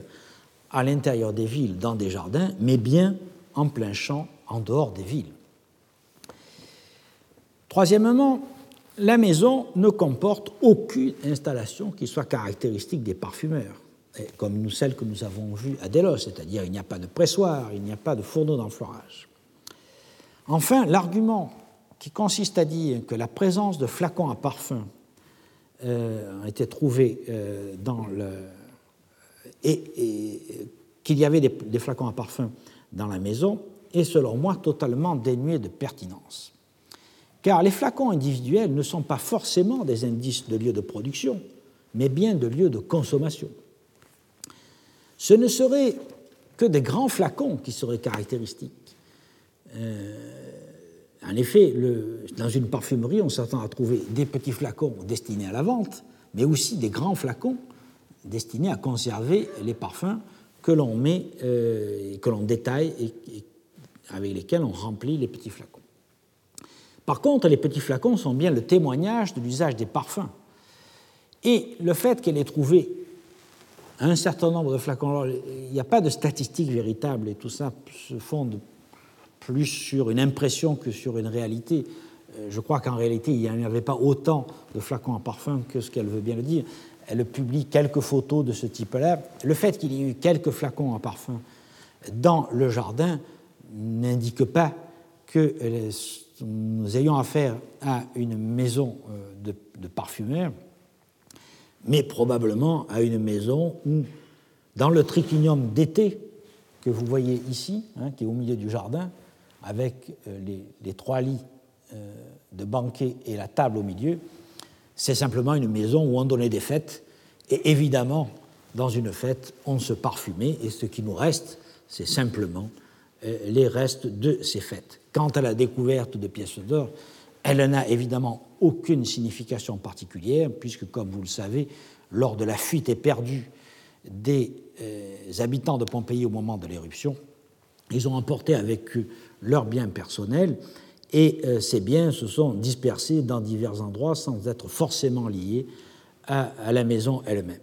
à l'intérieur des villes, dans des jardins, mais bien en plein champ, en dehors des villes. Troisièmement, la maison ne comporte aucune installation qui soit caractéristique des parfumeurs, comme celles que nous avons vues à Delos, c'est-à-dire il n'y a pas de pressoir, il n'y a pas de fourneau d'enfleurage. Enfin, l'argument qui consiste à dire que la présence de flacons à parfum euh, a été trouvée euh, dans le. et, qu'il y avait des, des, flacons à parfum dans la maison est selon moi totalement dénué de pertinence car les flacons individuels ne sont pas forcément des indices de lieu de production, mais bien de lieu de consommation. Ce ne seraient que des grands flacons qui seraient caractéristiques. Euh, en effet, dans une parfumerie, on s'attend à trouver des petits flacons destinés à la vente, mais aussi des grands flacons destinés à conserver les parfums que l'on met, euh, que l'on détaille et avec lesquels on remplit les petits flacons. Par contre, les petits flacons sont bien le témoignage de l'usage des parfums. Et le fait qu'elle ait trouvé un certain nombre de flacons, il n'y a pas de statistiques véritables et tout ça se fonde plus sur une impression que sur une réalité. Euh, je crois qu'en réalité, il n'y avait pas autant de flacons à parfum que ce qu'elle veut bien le dire. Elle publie quelques photos de ce type-là. Le fait qu'il y ait eu quelques flacons à parfum dans le jardin n'indique pas que nous ayons affaire à une maison euh, de, parfumeurs, mais probablement à une maison où, dans le triclinium d'été que vous voyez ici, hein, qui est au milieu du jardin, avec euh, les, trois lits euh, de banquet et la table au milieu, c'est simplement une maison où on donnait des fêtes, et évidemment, dans une fête, on se parfumait, et ce qui nous reste, c'est simplement les restes de ces fêtes. Quant à la découverte de pièces d'or, elle n'a évidemment aucune signification particulière, puisque, comme vous le savez, lors de la fuite éperdue des euh, habitants de Pompéi au moment de l'éruption, ils ont emporté avec eux leurs biens personnels, et euh, ces biens se sont dispersés dans divers endroits sans être forcément liés à, la maison elle-même.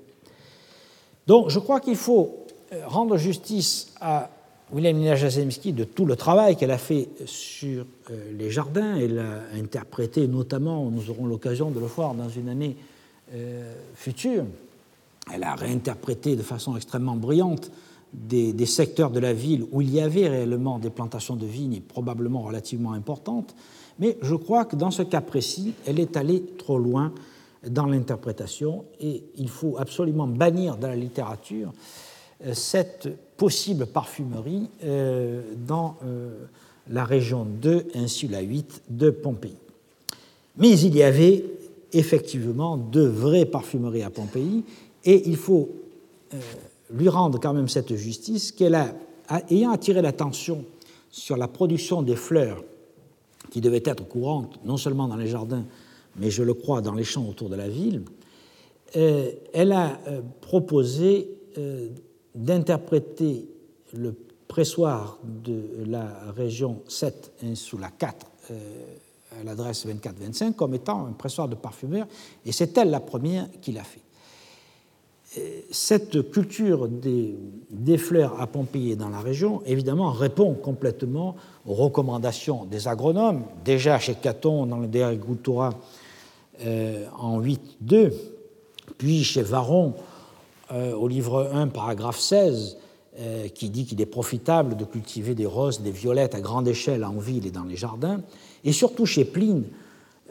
Donc je crois qu'il faut euh, rendre justice à Wilhelmina Jasemski de tout le travail qu'elle a fait sur euh, les jardins. Elle a interprété notamment, nous aurons l'occasion de le voir dans une année euh, future, elle a réinterprété de façon extrêmement brillante des, secteurs de la ville où il y avait réellement des plantations de vignes, probablement relativement importantes. Mais je crois que dans ce cas précis, elle est allée trop loin dans l'interprétation et il faut absolument bannir dans la littérature cette possible parfumerie euh, dans euh, la région 2, insula 8 de Pompéi. Mais il y avait effectivement de vraies parfumeries à Pompéi, et il faut lui rendre quand même cette justice qu'elle a, ayant attiré l'attention sur la production des fleurs qui devaient être courantes non seulement dans les jardins, mais je le crois dans les champs autour de la ville, elle a proposé d'interpréter le pressoir de la région 7 sous la 4 euh, à l'adresse 24-25 comme étant un pressoir de parfumeur, et c'est elle la première qui l'a fait. Euh, cette culture des, des, fleurs à Pompéi dans la région, évidemment, répond complètement aux recommandations des agronomes, déjà chez Caton dans le De Agricultura euh, en 8.2, puis chez Varon euh, au livre 1, paragraphe 16, euh, qui dit qu'il est profitable de cultiver des roses, des violettes à grande échelle en ville et dans les jardins, et surtout chez Pline,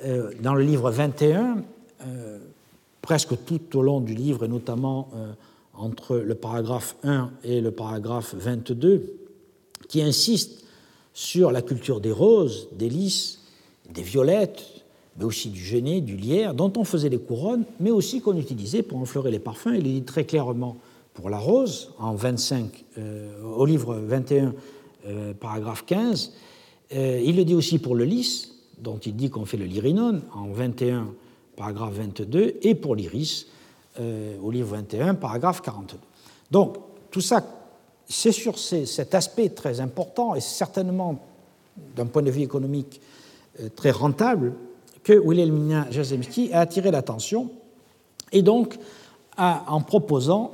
euh, dans le livre 21, presque tout au long du livre, et notamment entre le paragraphe 1 et le paragraphe 22, qui insiste sur la culture des roses, des lys, des violettes, mais aussi du genêt, du lierre, dont on faisait les couronnes, mais aussi qu'on utilisait pour enfleurer les parfums. Il est dit très clairement pour la rose, en 25, euh, au livre 21, euh, paragraphe 15. Euh, il le dit aussi pour le lys, dont il dit qu'on fait le lyrinone, en 21, paragraphe 22, et pour l'iris, au livre 21, paragraphe 42. Donc, tout ça, c'est sur cet aspect très important et certainement, d'un point de vue économique, très rentable que Wilhelmina Jasemski a attiré l'attention et donc en proposant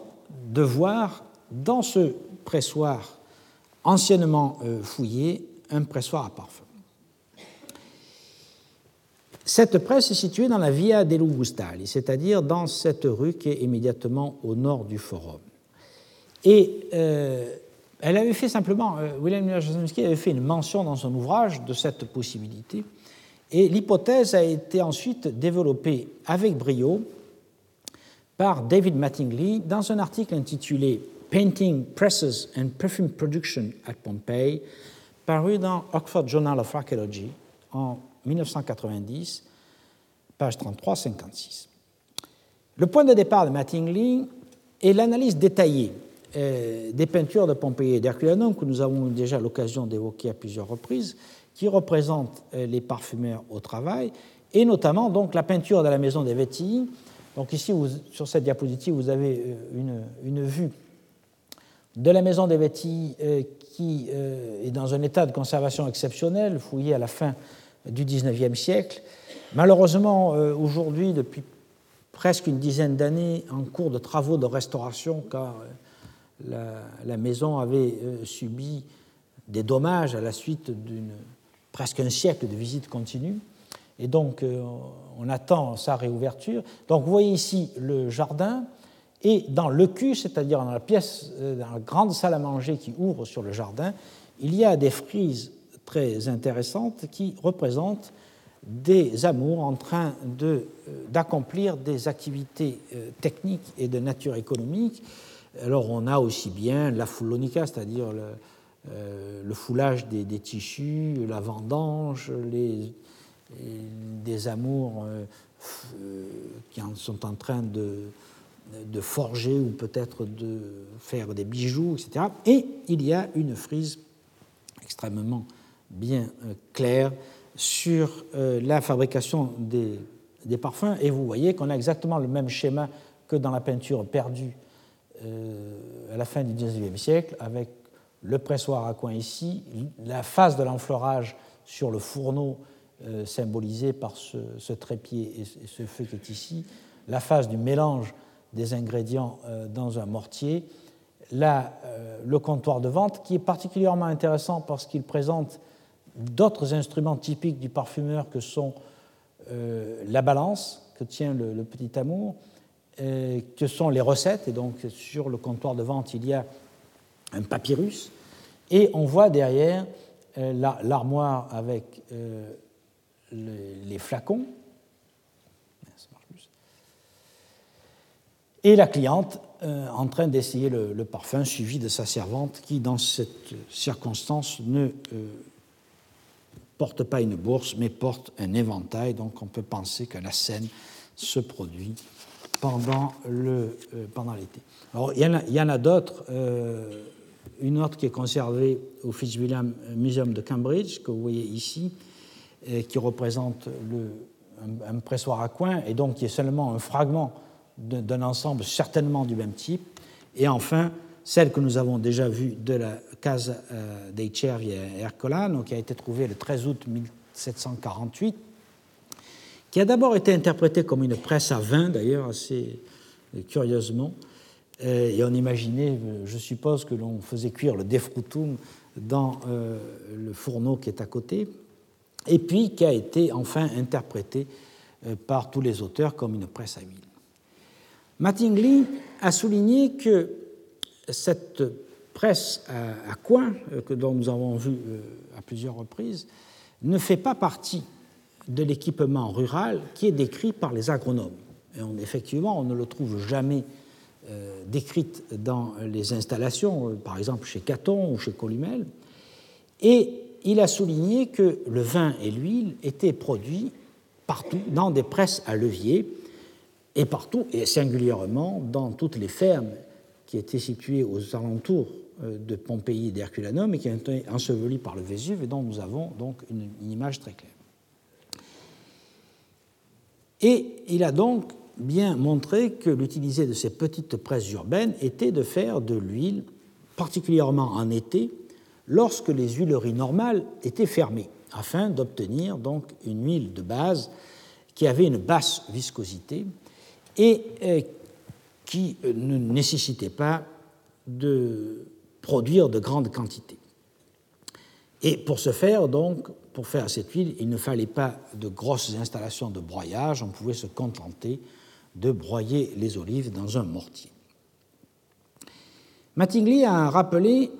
de voir dans ce pressoir anciennement euh, fouillé un pressoir à parfum. Cette presse est située dans la Via dei Lugustali, c'est-à-dire dans cette rue qui est immédiatement au nord du forum. Et euh, elle avait fait simplement, euh, Jasemski avait fait une mention dans son ouvrage de cette possibilité, et l'hypothèse a été ensuite développée avec brio par David Mattingly dans un article intitulé Painting Presses and Perfume Production at Pompeii, paru dans Oxford Journal of Archaeology en 1990, page 33-56. Le point de départ de Mattingly est l'analyse détaillée euh, des peintures de Pompéi et d'Herculanum que nous avons déjà l'occasion d'évoquer à plusieurs reprises, qui représentent euh, les parfumeurs au travail, et notamment donc la peinture de la maison des Vettii, donc ici, sur cette diapositive, vous avez euh, une, vue de la maison des Vêtis euh, qui est dans un état de conservation exceptionnel, fouillé à la fin du XIXe siècle. Malheureusement, aujourd'hui, depuis presque une dizaine d'années, en cours de travaux de restauration, car la, maison avait subi des dommages à la suite d'une presque un siècle de visites continues. Et donc, euh, on attend sa réouverture. Donc, vous voyez ici le jardin, et dans le cul, c'est-à-dire dans la pièce, euh, dans la grande salle à manger qui ouvre sur le jardin, il y a des frises très intéressantes qui représentent des amours en train euh, d'accomplir des activités techniques et de nature économique. Alors on a aussi bien la foulonica, c'est-à-dire le, foulage des, tissus, la vendange, des amours euh, euh, qui sont en train de, forger ou peut-être de faire des bijoux, etc. Et il y a une frise extrêmement bien euh, claire sur la fabrication des, des, parfums. Et vous voyez qu'on a exactement le même schéma que dans la peinture perdue à la fin du XIXe siècle, avec le pressoir à coin ici, la phase de l'enfleurage sur le fourneau euh, symbolisé par ce, trépied et, ce feu qui est ici, la phase du mélange des ingrédients euh, dans un mortier, là, euh, le comptoir de vente, qui est particulièrement intéressant parce qu'il présente d'autres instruments typiques du parfumeur que sont la balance que tient le, petit amour, que sont les recettes, et donc sur le comptoir de vente il y a un papyrus, et on voit derrière l'armoire avec les, flacons. Et la cliente euh, en train d'essayer le, parfum, suivi de sa servante, qui, dans cette circonstance, ne euh, porte pas une bourse, mais porte un éventail. Donc on peut penser que la scène se produit pendant l'été. Euh, Alors il y en a d'autres. Une autre qui est conservée au Fitzwilliam Museum de Cambridge, que vous voyez ici, qui représente un, pressoir à coin et donc qui est seulement un fragment d'un ensemble certainement du même type. Et enfin, celle que nous avons déjà vue de la Casa euh, dei Cervi qui a été trouvée le 13 août 1748, qui a d'abord été interprétée comme une presse à vin, d'ailleurs, assez curieusement. Euh, et on imaginait, je suppose, que l'on faisait cuire le defrutum dans euh, le fourneau qui est à côté et puis qui a été enfin interprété euh, par tous les auteurs comme une presse à huile. Mattingly a souligné que cette presse à, coin, dont nous avons vu à plusieurs reprises, ne fait pas partie de l'équipement rural qui est décrit par les agronomes. Et effectivement, on ne le trouve jamais décrit dans les installations, par exemple chez Caton ou chez Columel. Et il a souligné que le vin et l'huile étaient produits partout dans des presses à levier et partout, et singulièrement dans toutes les fermes qui étaient situées aux alentours euh, de Pompéi et d'Herculanum et qui ont été ensevelies par le Vésuve et dont nous avons donc une, image très claire. Et il a donc bien montré que l'utilité de ces petites presses urbaines était de faire de l'huile, particulièrement en été, lorsque les huileries normales étaient fermées, afin d'obtenir donc une huile de base qui avait une basse viscosité et euh, qui ne nécessitait pas de produire de grandes quantités. Et pour ce faire, donc, pour faire cette huile, il ne fallait pas de grosses installations de broyage, on pouvait se contenter de broyer les olives dans un mortier. Mattingly a rappelé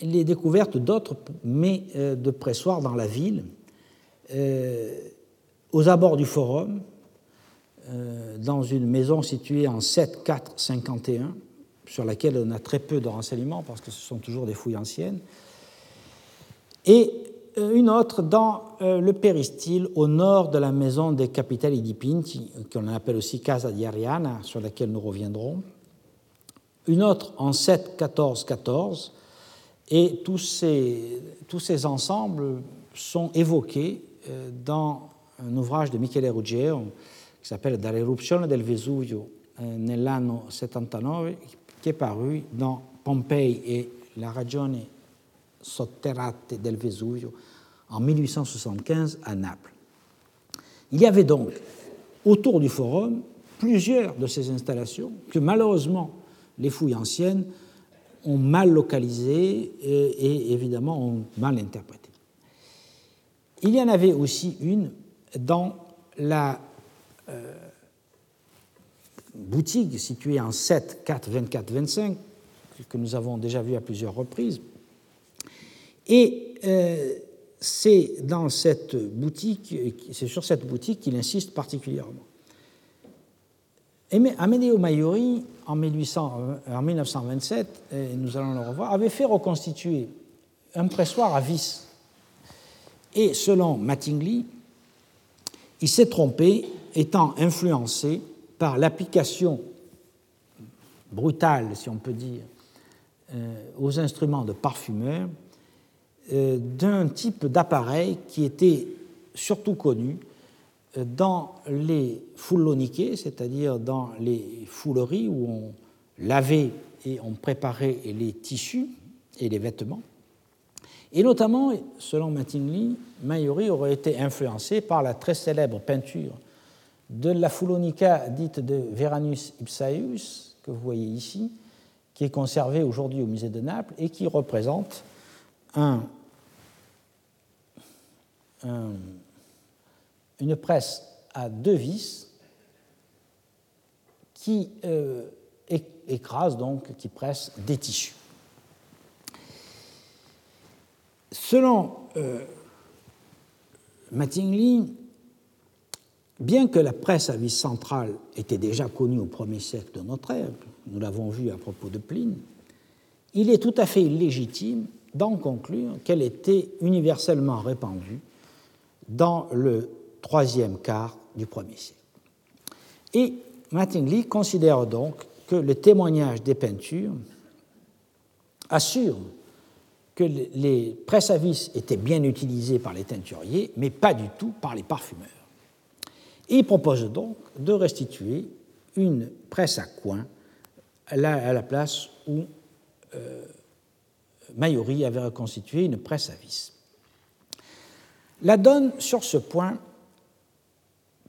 les découvertes d'autres mets euh, de pressoir dans la ville, euh, aux abords du forum, euh, dans une maison située en 7451, sur laquelle on a très peu de renseignements parce que ce sont toujours des fouilles anciennes, et une autre dans le péristyle au nord de la maison des Capitali di Pinti, qu'on appelle aussi Casa di Ariana, sur laquelle nous reviendrons. Une autre en 7-14-14, et tous ces, tous ces ensembles sont évoqués euh, dans un ouvrage de Michele Ruggero qui s'appelle Dall'eruzione del Vesuvio euh, nell'anno 79, qui est paru dans Pompei et la ragione sotterrate del Vesuvio en 1875 à Naples. Il y avait donc autour du forum plusieurs de ces installations que malheureusement les fouilles anciennes ont mal localisé et, évidemment ont mal interprété. Il y en avait aussi une dans la euh, boutique située en 7, 4, 24, 25, que nous avons déjà vu à plusieurs reprises. Et euh, c'est dans cette boutique, c'est sur cette boutique qu'il insiste particulièrement. Amedeo Maiori, en, 1927, euh, et nous allons le revoir, avait fait reconstituer un pressoir à vis. Et selon Mattingly, il s'est trompé, étant influencé par l'application brutale, si on peut dire, euh, aux instruments de parfumeur euh, d'un type d'appareil qui était surtout connu dans les fouloniqués, c'est-à-dire dans les fouleries où on lavait et on préparait les tissus et les vêtements. Et notamment, selon Mattingly, Mayori aurait été influencé par la très célèbre peinture de la Foulonica dite de Veranus Ipsaeus, que vous voyez ici, qui est conservée aujourd'hui au musée de Naples et qui représente un, un une presse à deux vis qui euh, écrase donc, qui presse des tissus. Selon euh, Mattingly, bien que la presse à vis centrale était déjà connue au premier siècle de notre ère, nous l'avons vu à propos de Pline, il est tout à fait illégitime d'en conclure qu'elle était universellement répandue dans le troisième quart du premier siècle. Et Mattingly considère donc que le témoignage des peintures assure que les presses à vis étaient bien utilisées par les teinturiers, mais pas du tout par les parfumeurs. Il propose donc de restituer une presse à coin à la place où euh, Mayori avait reconstitué une presse à vis. La donne sur ce point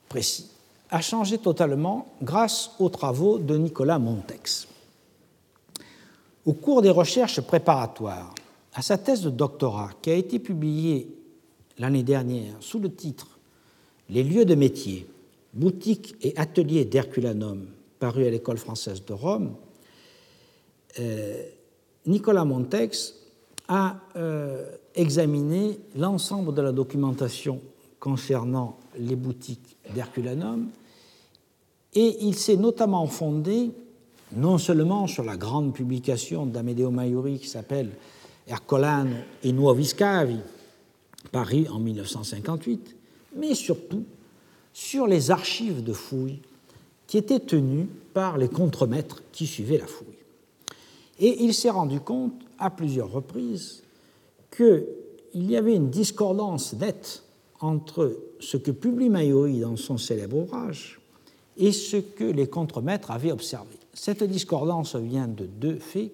précis, a changé totalement grâce aux travaux de Nicolas Montex. Au cours des recherches préparatoires à sa thèse de doctorat, qui a été publiée l'année dernière sous le titre Les lieux de métier, boutiques et ateliers d'Herculanum, paru à l'École française de Rome, euh, Nicolas Montex a euh, examiné l'ensemble de la documentation concernant les boutiques d'Herculanum, et il s'est notamment fondé non seulement sur la grande publication d'Amedeo Maiori qui s'appelle Ercolano e Nuovi Scavi, paru en 1958, mais surtout sur les archives de fouilles qui étaient tenues par les contremaîtres qui suivaient la fouille. Et il s'est rendu compte à plusieurs reprises qu'il y avait une discordance nette entre ce que publie Mayoi dans son célèbre ouvrage et ce que les contremaîtres avaient observé. Cette discordance vient de deux faits.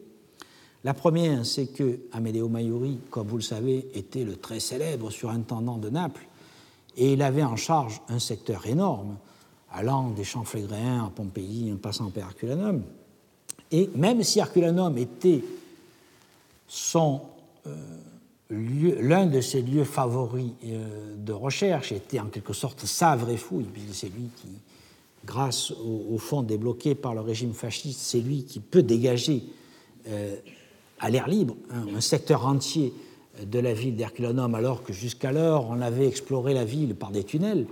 La première, c'est que Amedeo Maiuri, comme vous le savez, était le très célèbre surintendant de Naples, et il avait en charge un secteur énorme, allant des champs flégréens à Pompéi en passant par Herculanum. Et même si Herculanum était euh, l'un de ses lieux favoris euh, de recherche, était en quelque sorte sa vraie fouille, puisque c'est lui qui, grâce au, fonds débloqué par le régime fasciste, c'est lui qui peut dégager euh, à l'air libre un, secteur entier de la ville d'Herculanum, alors que jusqu'alors on avait exploré la ville par des tunnels.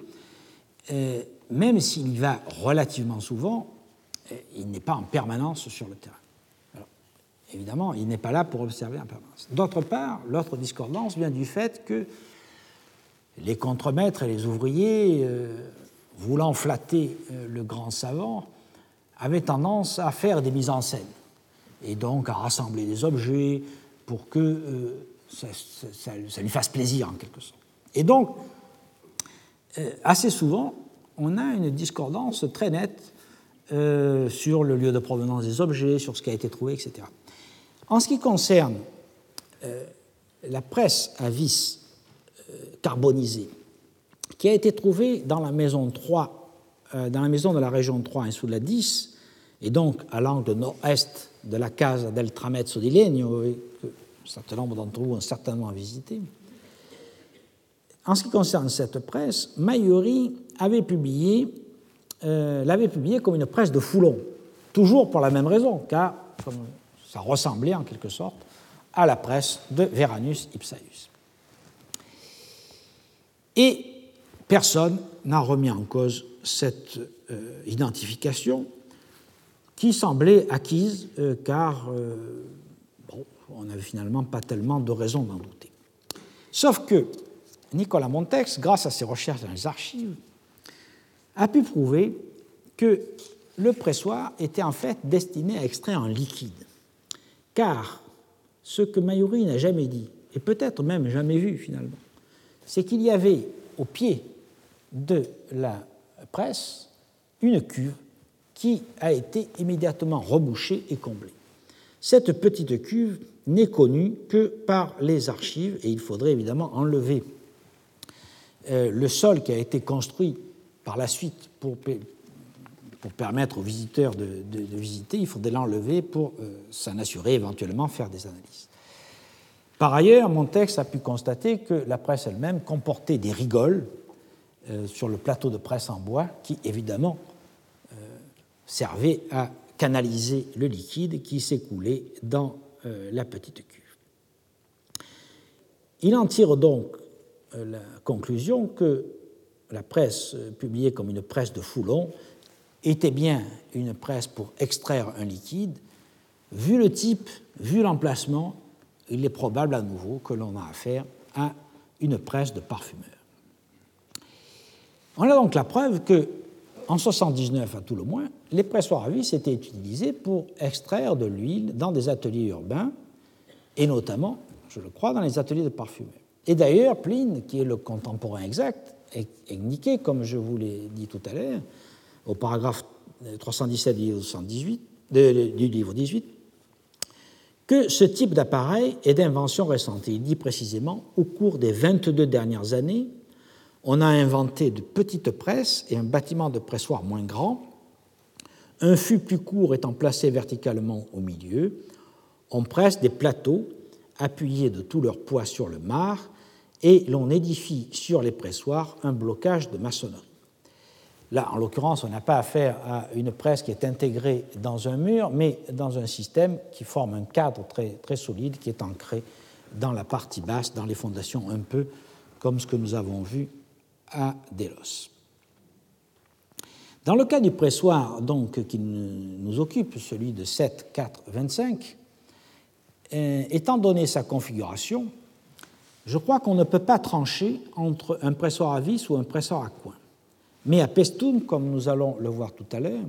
même s'il y va relativement souvent, il n'est pas en permanence sur le terrain. Évidemment, il n'est pas là pour observer en permanence. D'autre part, l'autre discordance vient du fait que les contremaîtres et les ouvriers, euh, voulant flatter euh, le grand savant, avaient tendance à faire des mises en scène et donc à rassembler des objets pour que euh, ça, lui fasse plaisir en quelque sorte. Et donc, assez souvent, on a une discordance très nette sur le lieu de provenance des objets, sur ce qui a été trouvé, etc. En ce qui concerne euh, la presse à vis euh, carbonisée, qui a été trouvée dans la maison 3, euh, dans la maison de la région 3 en sous la 10, et donc à l'angle nord-est de la Casa del Tramezzo di Legno, que un d'entre vous ont certainement visité. En ce qui concerne cette presse, Maiuri avait publié, l'avait publié comme une presse de foulon, toujours pour la même raison, car, ça ressemblait en quelque sorte à la presse de Veranus Ipsaeus. Et personne n'a remis en cause cette euh, identification qui semblait acquise euh, car euh, on n'avait finalement pas tellement de raison d'en douter. Sauf que Nicolas Montex, grâce à ses recherches dans les archives, a pu prouver que le pressoir était en fait destiné à extraire un liquide car ce que Mayuri n'a jamais dit, et peut-être même jamais vu finalement, c'est qu'il y avait au pied de la presse une cuve qui a été immédiatement rebouchée et comblée. Cette petite cuve n'est connue que par les archives, et il faudrait évidemment enlever euh, le sol qui a été construit par la suite pour permettre aux visiteurs de, visiter, il faudrait l'enlever pour euh, s'en assurer, éventuellement faire des analyses. Par ailleurs, mon texte a pu constater que la presse elle-même comportait des rigoles euh, sur le plateau de presse en bois qui, évidemment, euh, servaient à canaliser le liquide qui s'écoulait dans la petite cuve. Il en tire donc la conclusion que la presse, publiée comme une presse de Foulon, était bien une presse pour extraire un liquide, vu le type, vu l'emplacement, il est probable à nouveau que l'on a affaire à une presse de parfumeur. On a donc la preuve que, en 79 à tout le moins, les pressoirs à vis étaient utilisés pour extraire de l'huile dans des ateliers urbains, et notamment, je le crois, dans les ateliers de parfumeurs. Et d'ailleurs, Pline, qui est le contemporain exact, est indiqué, comme je vous l'ai dit tout à l'heure, au paragraphe 317 du livre, 18, que ce type d'appareil est d'invention récente. Il dit précisément, au cours des 22 dernières années, on a inventé de petites presses et un bâtiment de pressoir moins grand. Un fût plus court étant placé verticalement au milieu, on presse des plateaux appuyés de tout leur poids sur le mât et l'on édifie sur les pressoirs un blocage de maçonnerie. Là, en l'occurrence, on n'a pas affaire à une presse qui est intégrée dans un mur, mais dans un système qui forme un cadre très, très solide qui est ancré dans la partie basse, dans les fondations, un peu comme ce que nous avons vu à Delos. Dans le cas du pressoir donc, qui nous occupe, celui de 7, 4, 25, étant donné sa configuration, je crois qu'on ne peut pas trancher entre un pressoir à vis ou un pressoir à coin. Mais à Pestum, comme nous allons le voir tout à l'heure,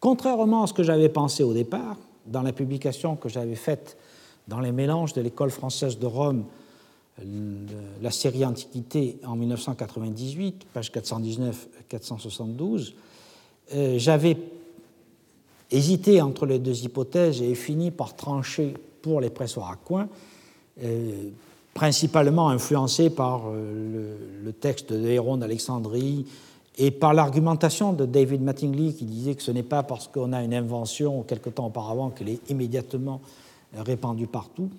contrairement à ce que j'avais pensé au départ, dans la publication que j'avais faite dans les mélanges de l'école française de Rome, la série Antiquité en 1998, page 419-472, j'avais hésité entre les deux hypothèses et fini par trancher pour les pressoirs à coin, principalement influencé par le, texte de Héron d'Alexandrie et par l'argumentation de David Mattingly qui disait que ce n'est pas parce qu'on a une invention quelque temps auparavant qu'elle est immédiatement répandue partout.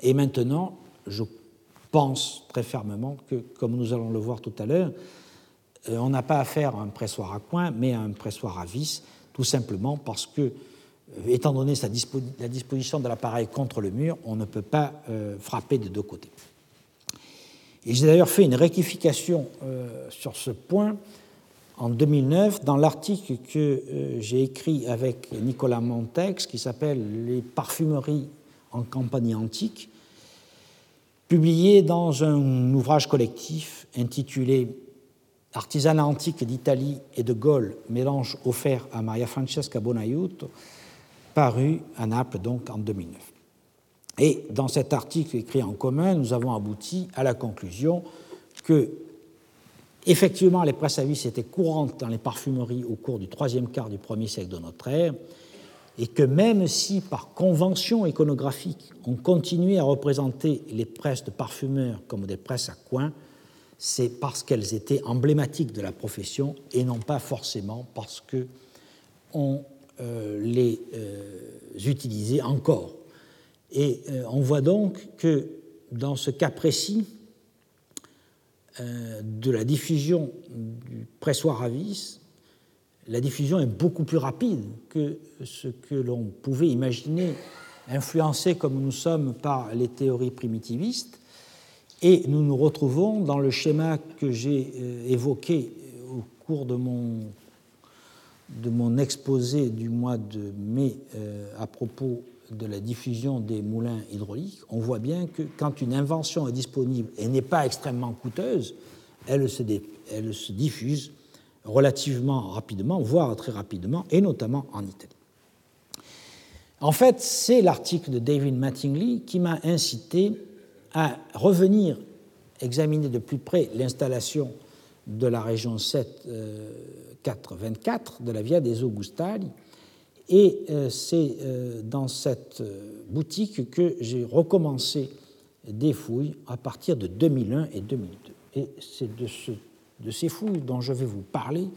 Et maintenant, je pense très fermement que, comme nous allons le voir tout à l'heure, euh, on n'a pas affaire à un pressoir à coin, mais à un pressoir à vis, tout simplement parce que, euh, étant donné la disposition de l'appareil contre le mur, on ne peut pas euh, frapper des deux côtés. J'ai d'ailleurs fait une rectification sur ce point en 2009 dans l'article que j'ai écrit avec Nicolas Montex qui s'appelle Les parfumeries en campagne antique, publié dans un ouvrage collectif intitulé Artisanat antique d'Italie et de Gaulle, mélange offert à Maria Francesca Bonaiuto, paru à Naples donc en 2009. Et dans cet article écrit en commun, nous avons abouti à la conclusion que, effectivement, les presses à vis étaient courantes dans les parfumeries au cours du troisième quart du premier siècle de notre ère, et que même si par convention iconographique on continuait à représenter les presses de parfumeurs comme des presses à coin, c'est parce qu'elles étaient emblématiques de la profession et non pas forcément parce que on euh, les euh, utilisait encore. Et euh, on voit donc que dans ce cas précis de la diffusion du pressoir à vis, la diffusion est beaucoup plus rapide que ce que l'on pouvait imaginer, influencé comme nous sommes par les théories primitivistes. Et nous nous retrouvons dans le schéma que j'ai euh, évoqué au cours de mon, de mon exposé du mois de mai euh, à propos de la diffusion des moulins hydrauliques. On voit bien que quand une invention est disponible et n'est pas extrêmement coûteuse, elle se, diffuse relativement rapidement, voire très rapidement, et notamment en Italie. En fait, c'est l'article de David Mattingly qui m'a incité à revenir examiner de plus près l'installation de la région 7424 euh, de la Via des Augustali. Et euh, c'est euh, dans cette boutique que j'ai recommencé des fouilles à partir de 2001 et 2002. Et c'est de ce de ces fouilles dont je vais vous parler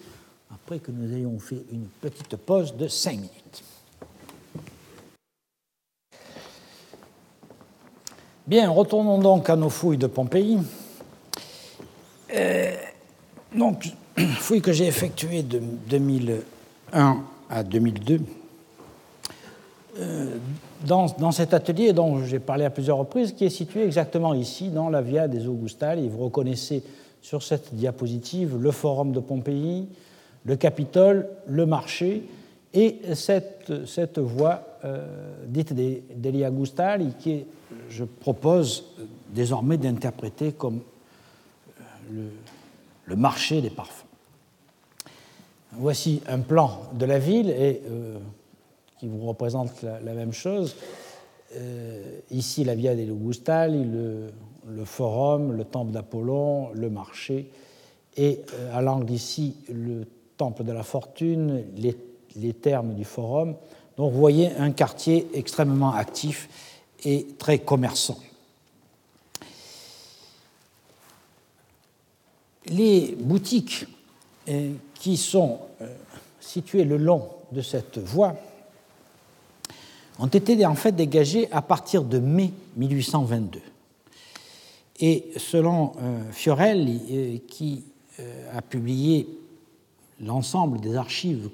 après que nous ayons fait une petite pause de cinq minutes. Bien, retournons donc à nos fouilles de Pompéi. Euh, donc, fouilles que j'ai effectuées de 2001 à 2002. Euh, dans, dans, cet atelier dont j'ai parlé à plusieurs reprises, qui est situé exactement ici, dans la Via des Augustales, et vous reconnaissez sur cette diapositive le forum de Pompéi, le Capitole, le marché et cette, cette voie euh, dite d'Elia Gustali qui je propose désormais d'interpréter comme euh, le, marché des parfums. Voici un plan de la ville euh, qui vous représente la, même chose. ici, la Via degli Augustali, le, forum, le temple d'Apollon, le marché, et euh, à l'angle ici, le temple de la fortune, les, les termes du forum. Donc vous voyez un quartier extrêmement actif et très commerçant. Les boutiques euh, qui sont euh, situées le long de cette voie ont été en fait dégagées à partir de mai 1822. Et selon euh, Fiorelli, euh, qui a publié l'ensemble des archives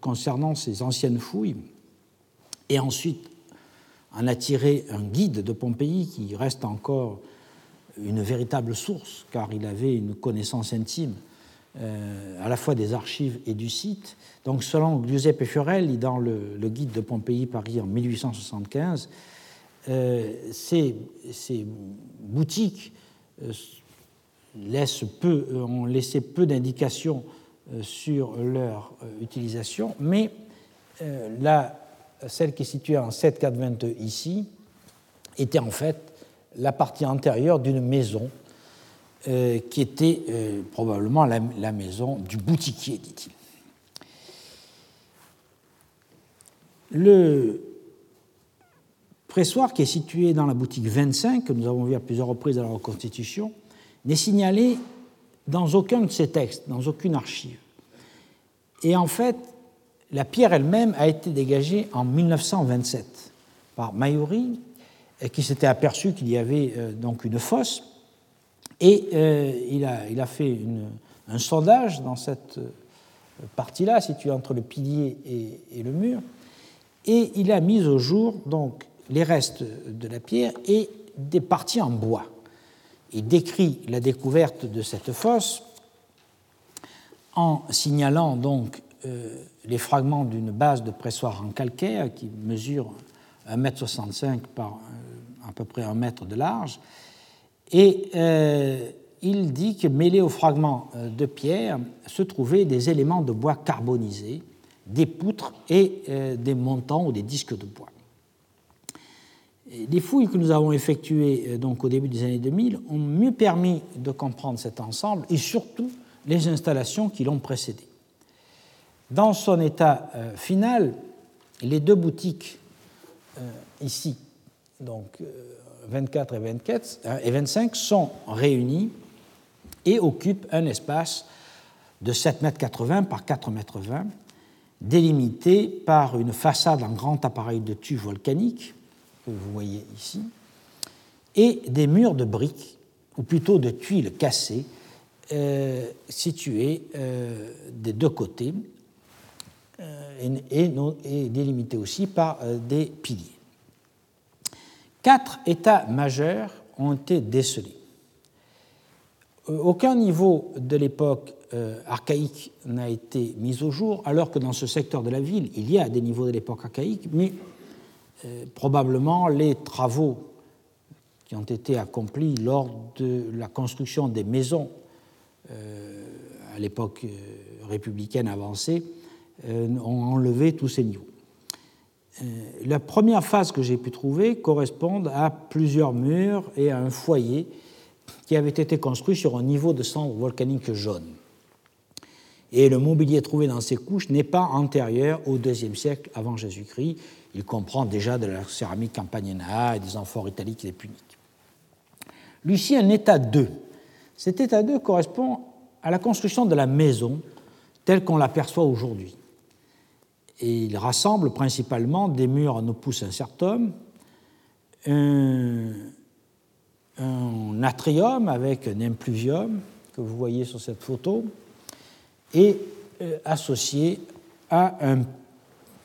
concernant ces anciennes fouilles, et ensuite en a tiré un guide de Pompéi qui reste encore une véritable source, car il avait une connaissance intime à la fois des archives et du site. Donc, selon Giuseppe Fiorelli, dans le, guide de Pompéi Paris en 1875, euh, ces, boutiques euh, peu, euh, ont laissé peu d'indications sur leur utilisation, mais la, celle qui est située en 7422 ici était en fait la partie antérieure d'une maison euh, qui était euh, probablement la, maison du boutiquier, dit-il. Le pressoir qui est situé dans la boutique 25, que nous avons vu à plusieurs reprises dans la reconstitution, n'est signalé dans aucun de ces textes, dans aucune archive. Et en fait, la pierre elle-même a été dégagée en 1927 par Mayuri, qui s'était aperçu qu'il y avait euh, donc une fosse et euh, il, a, fait un sondage dans cette euh, partie-là, située entre le pilier et, le mur, et il a mis au jour donc les restes de la pierre et des parties en bois. Il décrit la découverte de cette fosse en signalant donc euh, les fragments d'une base de pressoir en calcaire qui mesure 1,65 m par à peu près 1 mètre de large. Et euh, il dit que mêlés aux fragments de pierre se trouvaient des éléments de bois carbonisés, des poutres et des montants ou des disques de bois. Les fouilles que nous avons effectuées donc, au début des années 2000 ont mieux permis de comprendre cet ensemble et surtout les installations qui l'ont précédé. Dans son état euh, final, les deux boutiques euh, ici, donc 24 euh, et, 24, et 25, sont réunies et occupent un espace de 7,80 m par 4,20 m, délimité par une façade en grand appareil de tubes volcaniques, que vous voyez ici, et des murs de briques, ou plutôt de tuiles cassées, situés des deux côtés, euh, et, délimité aussi par euh, des piliers. Quatre états majeurs ont été décelés. Euh, aucun niveau de l'époque archaïque n'a été mis au jour, alors que dans ce secteur de la ville, il y a des niveaux de l'époque archaïque, mais probablement les travaux qui ont été accomplis lors de la construction des maisons à l'époque républicaine avancée euh, ont enlevé tous ces niveaux. Euh, la première phase que j'ai pu trouver correspond à plusieurs murs et à un foyer qui avait été construit sur un niveau de cendres volcanique jaune. Et le mobilier trouvé dans ces couches n'est pas antérieur au IIe siècle avant Jésus-Christ. Il comprend déjà de la céramique campagnana et des amphores italiques et puniques. Lucie, un état 2. Cet état 2 correspond à la construction de la maison telle qu'on l'aperçoit aujourd'hui et il rassemble principalement des murs en opus incertum, un, un atrium avec un impluvium que vous voyez sur cette photo, et euh, associé à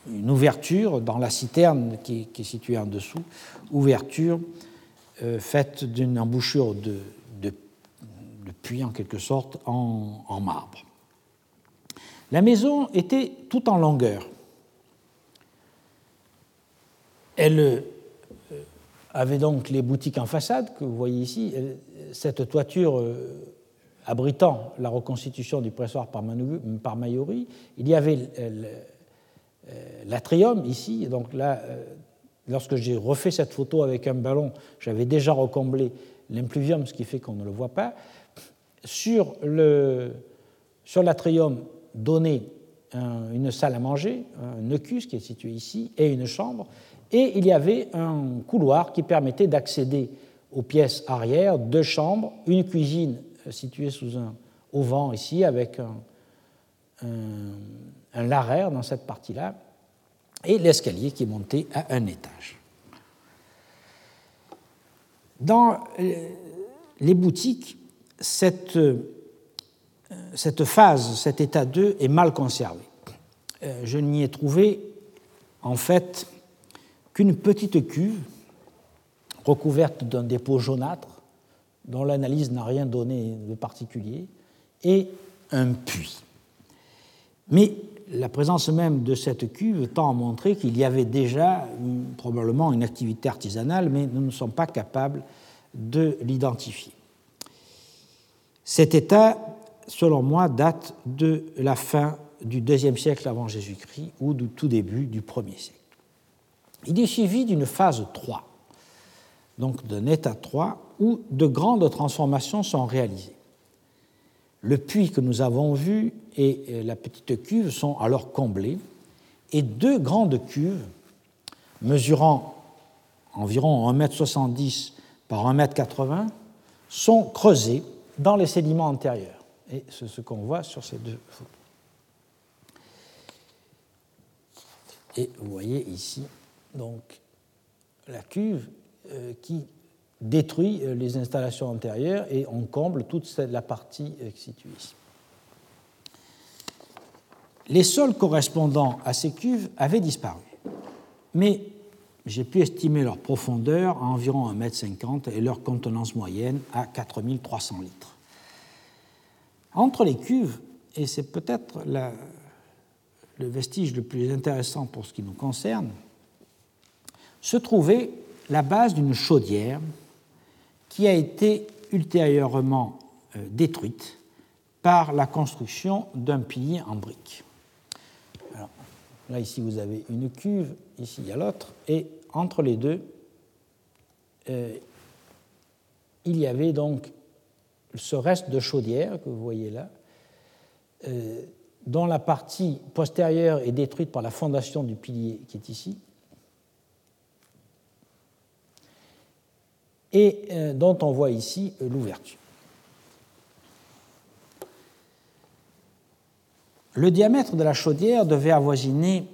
une ouverture dans la citerne qui, est située en dessous, ouverture euh, faite d'une embouchure de, puits en quelque sorte en marbre. La maison était tout en longueur, Elle euh, avait donc les boutiques en façade que vous voyez ici. Cette toiture euh, abritant la reconstitution du pressoir par, Mayori, il y avait euh, l'atrium ici. Donc là, lorsque j'ai refait cette photo avec un ballon, j'avais déjà recomblé l'impluvium, ce qui fait qu'on ne le voit pas. Sur l'atrium sur donné une salle à manger, un ecus qui est situé ici, et une chambre et il y avait un couloir qui permettait d'accéder aux pièces arrière, deux chambres, une cuisine euh, située sous un auvent ici, avec un, un, laraire dans cette partie-là, et l'escalier qui montait à un étage. Dans euh, les boutiques, cette, euh, cette phase, cet état 2 est mal conservé. Je n'y ai trouvé en fait qu'une petite cuve recouverte d'un dépôt jaunâtre dont l'analyse n'a rien donné de particulier et un puits. Mais la présence même de cette cuve tend à montrer qu'il y avait déjà probablement une activité artisanale, mais nous ne sommes pas capables de l'identifier. Cet état, selon moi, date de la fin du deuxième siècle avant Jésus-Christ ou du tout début du premier siècle. Il est suivi d'une phase 3, donc d'un état 3, où de grandes transformations sont réalisées. Le puits que nous avons vu et la petite cuve sont alors comblés et deux grandes cuves mesurant environ 1,70 m par 1,80 m sont creusées dans les sédiments antérieurs. Et c'est ce qu'on voit sur ces deux photos. Et vous voyez ici donc la cuve euh, qui détruit euh, les installations antérieures et on comble toute la partie euh, située ici. Les sols correspondant à ces cuves avaient disparu, mais j'ai pu estimer leur profondeur à environ 1,50 m et leur contenance moyenne à 4300 litres. Entre les cuves, et c'est peut-être le vestige le plus intéressant pour ce qui nous concerne, se trouvait la base d'une chaudière qui a été ultérieurement euh, détruite par la construction d'un pilier en briques. là, ici, vous avez une cuve, ici, il y a l'autre, et entre les deux, euh, il y avait donc ce reste de chaudière que vous voyez là, euh, dont la partie postérieure est détruite par la fondation du pilier qui est ici, et euh, dont on voit ici euh, l'ouverture. Le diamètre de la chaudière devait avoisiner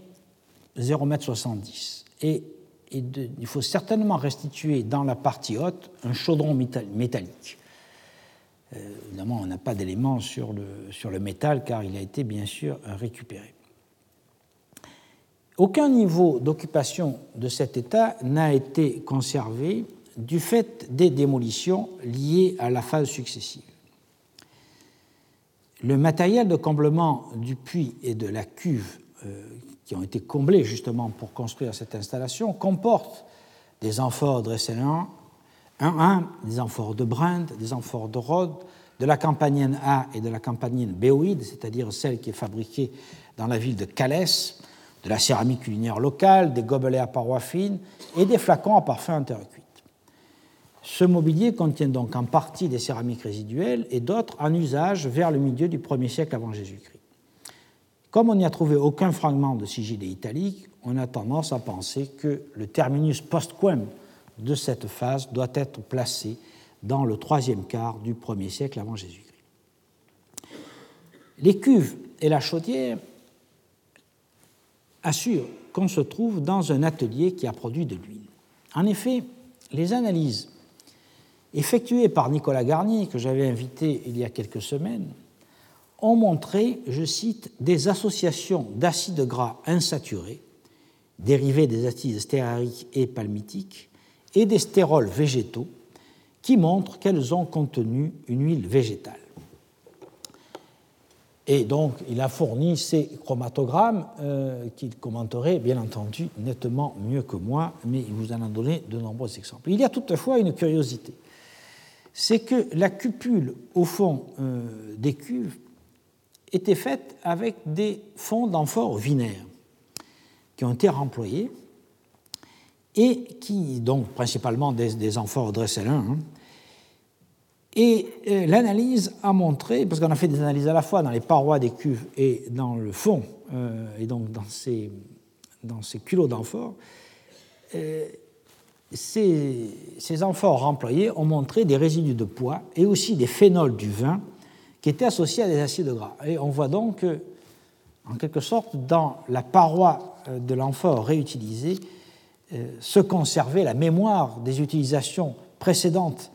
0,70 m et, il faut certainement restituer dans la partie haute un chaudron métallique. Euh, évidemment, on n'a pas d'éléments sur le, sur le métal car il a été bien sûr récupéré. Aucun niveau d'occupation de cet état n'a été conservé du fait des démolitions liées à la phase successive. Le matériel de comblement du puits et de la cuve euh, qui ont été comblés justement pour construire cette installation comporte des amphores de 1-1, des amphores de Brinde, des amphores de Rhodes, de la campagnine A et de la campagnine béoïde, c'est-à-dire celle qui est fabriquée dans la ville de Calès, de la céramique culinaire locale, des gobelets à parois fines et des flacons à parfum intercuit. Ce mobilier contient donc en partie des céramiques résiduelles et d'autres en usage vers le milieu du 1er siècle avant Jésus-Christ. Comme on n'y a trouvé aucun fragment de sigilé italique, on a tendance à penser que le terminus postquem de cette phase doit être placé dans le troisième quart du 1er siècle avant Jésus-Christ. Les cuves et la chaudière assurent qu'on se trouve dans un atelier qui a produit de l'huile. En effet, les analyses effectués par Nicolas Garnier, que j'avais invité il y a quelques semaines, ont montré, je cite, des associations d'acides gras insaturés, dérivés des acides stéariques et palmitiques, et des stérols végétaux, qui montrent qu'elles ont contenu une huile végétale. Et donc, il a fourni ces chromatogrammes euh, qu'il commenterait, bien entendu, nettement mieux que moi, mais il vous en a donné de nombreux exemples. Il y a toutefois une curiosité c'est que la cupule au fond euh, des cuves était faite avec des fonds d'amphores vinaires qui ont été remployés et qui, donc principalement des, amphores Dresselin, hein. et euh, l'analyse a montré, parce qu'on a fait des analyses à la fois dans les parois des cuves et dans le fond, euh, et donc dans ces, dans ces culots d'amphores, ces, ces, amphores employés ont montré des résidus de poids et aussi des phénols du vin qui étaient associés à des acides gras. Et on voit donc en quelque sorte, dans la paroi euh, de l'amphore réutilisée, euh, se conservait la mémoire des utilisations précédentes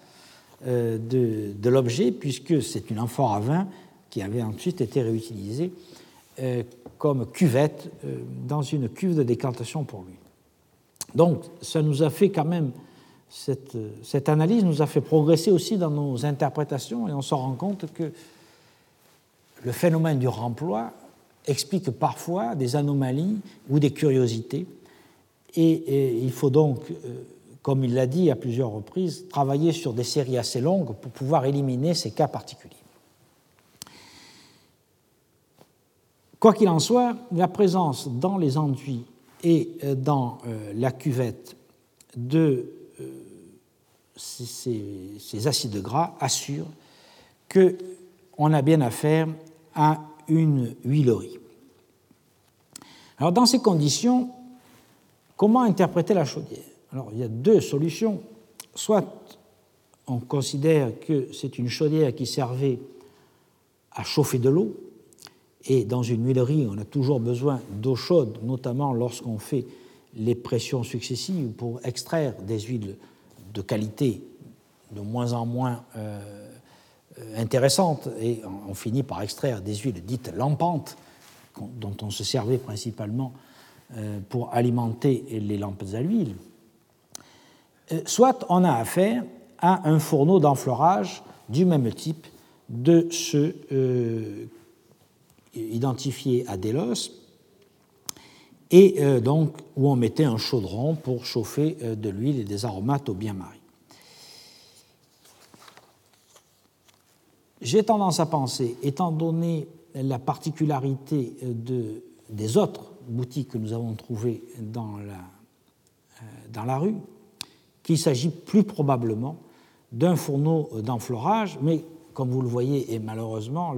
euh, de, l'objet, puisque c'est une amphore à vin qui avait ensuite été réutilisée comme cuvette dans une cuve de décantation pour lui. Donc, ça nous a fait quand même, cette, analyse nous a fait progresser aussi dans nos interprétations et on se rend compte que le phénomène du remploi explique parfois des anomalies ou des curiosités. Et, il faut donc, euh, comme il l'a dit à plusieurs reprises, travailler sur des séries assez longues pour pouvoir éliminer ces cas particuliers. Quoi qu'il en soit, la présence dans les enduits et euh, dans euh, la cuvette de ces, acides gras assure qu'on a bien affaire à une huilerie. Alors dans ces conditions, comment interpréter la chaudière? Alors il y a deux solutions. Soit on considère que c'est une chaudière qui servait à chauffer de l'eau, et dans une huilerie, on a toujours besoin d'eau chaude, notamment lorsqu'on fait les pressions successives pour extraire des huiles de qualité de moins en moins euh, intéressantes, et on finit par extraire des huiles dites lampantes, dont on se servait principalement pour alimenter les lampes à l'huile. Euh, soit on a affaire à un fourneau d'enfleurage du même type de ceux identifiés à Delos, et donc où on mettait un chaudron pour chauffer de l'huile et des aromates au bien-marie. J'ai tendance à penser, étant donné la particularité de, des autres boutiques que nous avons trouvées dans la, euh, dans la rue, qu'il s'agit plus probablement d'un fourneau d'enfleurage, mais comme vous le voyez, et malheureusement,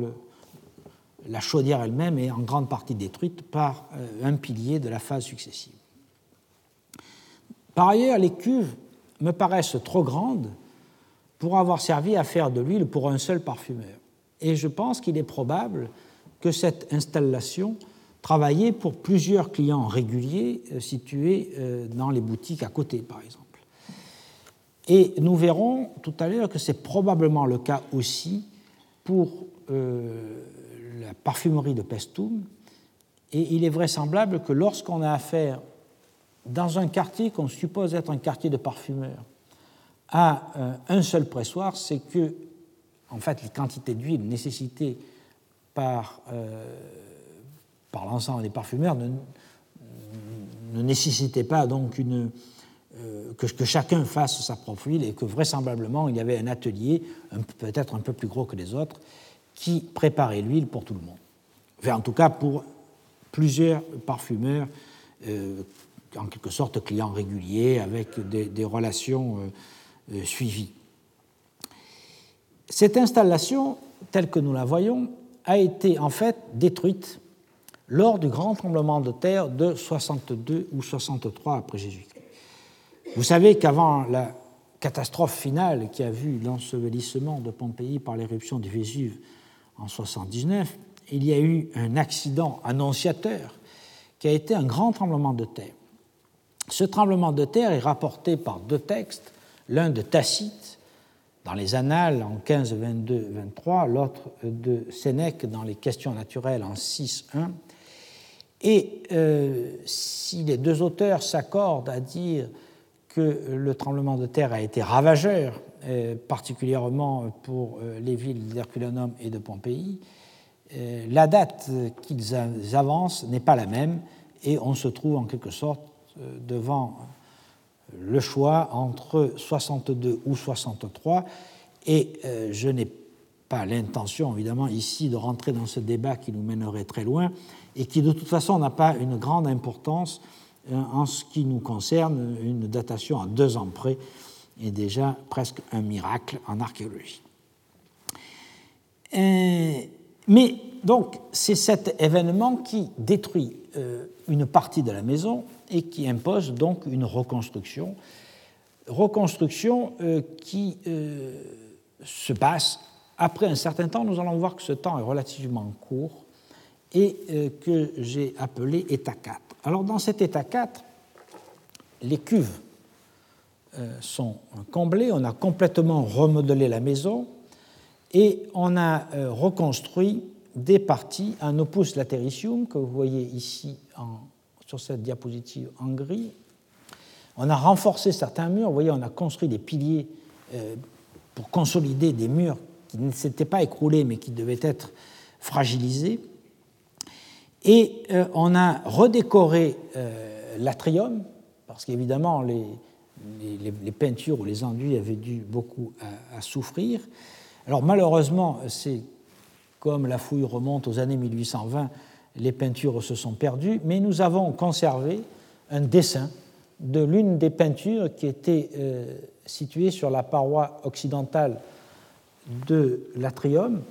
la chaudière elle-même est en grande partie détruite par euh, un pilier de la phase successive. Par ailleurs, les cuves me paraissent trop grandes pour avoir servi à faire de l'huile pour un seul parfumeur. Et je pense qu'il est probable que cette installation travaillait pour plusieurs clients réguliers euh, situés euh, dans les boutiques à côté, par exemple. Et nous verrons tout à l'heure que c'est probablement le cas aussi pour euh, la parfumerie de Pestum. Et il est vraisemblable que lorsqu'on a affaire dans un quartier qu'on suppose être un quartier de parfumeurs, à un seul pressoir, c'est que, en fait, les quantités d'huile nécessitées par, par l'ensemble des parfumeurs ne, nécessitaient pas donc euh, que, chacun fasse sa propre huile et que vraisemblablement il y avait un atelier, peut-être un peu plus gros que les autres, qui préparait l'huile pour tout le monde. En tout cas pour plusieurs parfumeurs, en quelque sorte clients réguliers, avec des, relations euh, suivi. Cette installation, telle que nous la voyons, a été en fait détruite lors du grand tremblement de terre de 62 ou 63 après Jésus-Christ. Vous savez qu'avant la catastrophe finale qui a vu l'ensevelissement de Pompéi par l'éruption du Vésuve en 79, il y a eu un accident annonciateur qui a été un grand tremblement de terre. Ce tremblement de terre est rapporté par deux textes l'un de Tacite dans les Annales en 15, 22, 23, l'autre de Sénèque dans les Questions naturelles en 6, 1. Et euh, si les deux auteurs s'accordent à dire que le tremblement de terre a été ravageur, euh, particulièrement pour euh, les villes d'Herculanum et de Pompéi, la date qu'ils avancent n'est pas la même et on se trouve en quelque sorte devant le choix entre 62 ou 63, et je n'ai pas l'intention, évidemment, ici de rentrer dans ce débat qui nous mènerait très loin, et qui de toute façon n'a pas une grande importance euh, en ce qui nous concerne, une datation à deux ans près est déjà presque un miracle en archéologie. Euh, mais donc, c'est cet événement qui détruit une partie de la maison et qui impose donc une reconstruction. Reconstruction euh, qui euh, se passe après un certain temps. Nous allons voir que ce temps est relativement court et euh, que j'ai appelé état 4. Alors dans cet état 4, les cuves sont comblées, on a complètement remodelé la maison et on a reconstruit des parties en opus latericium que vous voyez ici en sur cette diapositive en gris. On a renforcé certains murs, vous voyez, on a construit des piliers euh, pour consolider des murs qui ne s'étaient pas écroulés mais qui devaient être fragilisés. Et euh, on a redécoré euh, l'atrium, parce qu'évidemment les, les, peintures ou les enduits avaient dû beaucoup souffrir. Alors malheureusement, c'est comme la fouille remonte aux années 1820, les peintures se sont perdues, mais nous avons conservé un dessin de l'une des peintures qui était euh, située sur la paroi occidentale de l'atrium,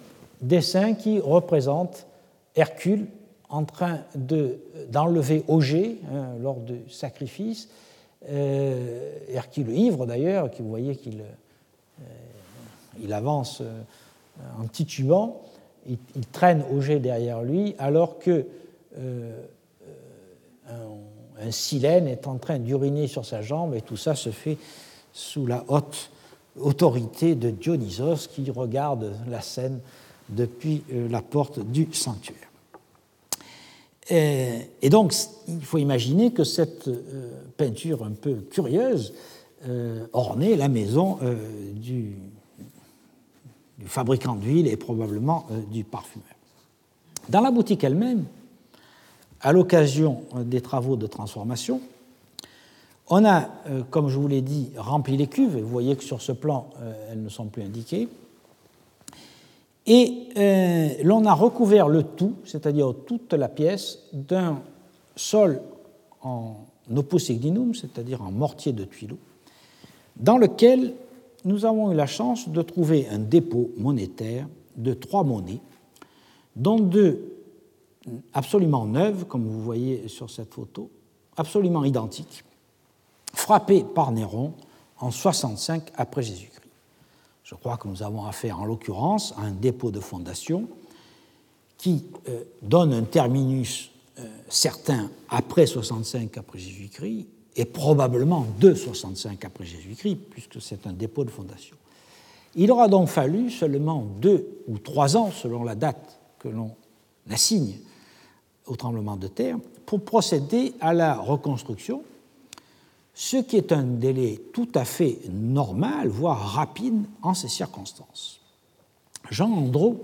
dessin qui représente Hercule en train d'enlever Auger hein, lors du sacrifice. Euh, Hercule ivre d'ailleurs, qui vous voyez qu'il euh, avance euh, en titubant, il, traîne Auger derrière lui, alors que un, un silène est en train d'uriner sur sa jambe, et tout ça se fait sous la haute autorité de Dionysos qui regarde la scène depuis la porte du sanctuaire. Et, donc, il faut imaginer que cette euh, peinture un peu curieuse euh, ornait la maison euh, du, fabricant d'huile et probablement du parfumeur. Dans la boutique elle-même, à l'occasion des travaux de transformation, on a, comme je vous l'ai dit, rempli les cuves. Vous voyez que sur ce plan, elles ne sont plus indiquées. Et euh, l'on a recouvert le tout, c'est-à-dire toute la pièce, d'un sol en opus c'est-à-dire en mortier de tuileau, dans lequel nous avons eu la chance de trouver un dépôt monétaire de trois monnaies, dont deux absolument neuves, comme vous voyez sur cette photo, absolument identiques, frappées par Néron en 65 après Jésus-Christ. Je crois que nous avons affaire en l'occurrence à un dépôt de fondation qui euh, donne un terminus euh, certain après 65 après Jésus-Christ et probablement de 65 après Jésus-Christ, puisque c'est un dépôt de fondation. Il aura donc fallu seulement deux ou trois ans, selon la date que l'on assigne au tremblement de terre, pour procéder à la reconstruction ce qui est un délai tout à fait normal, voire rapide en ces circonstances. Jean Andreau,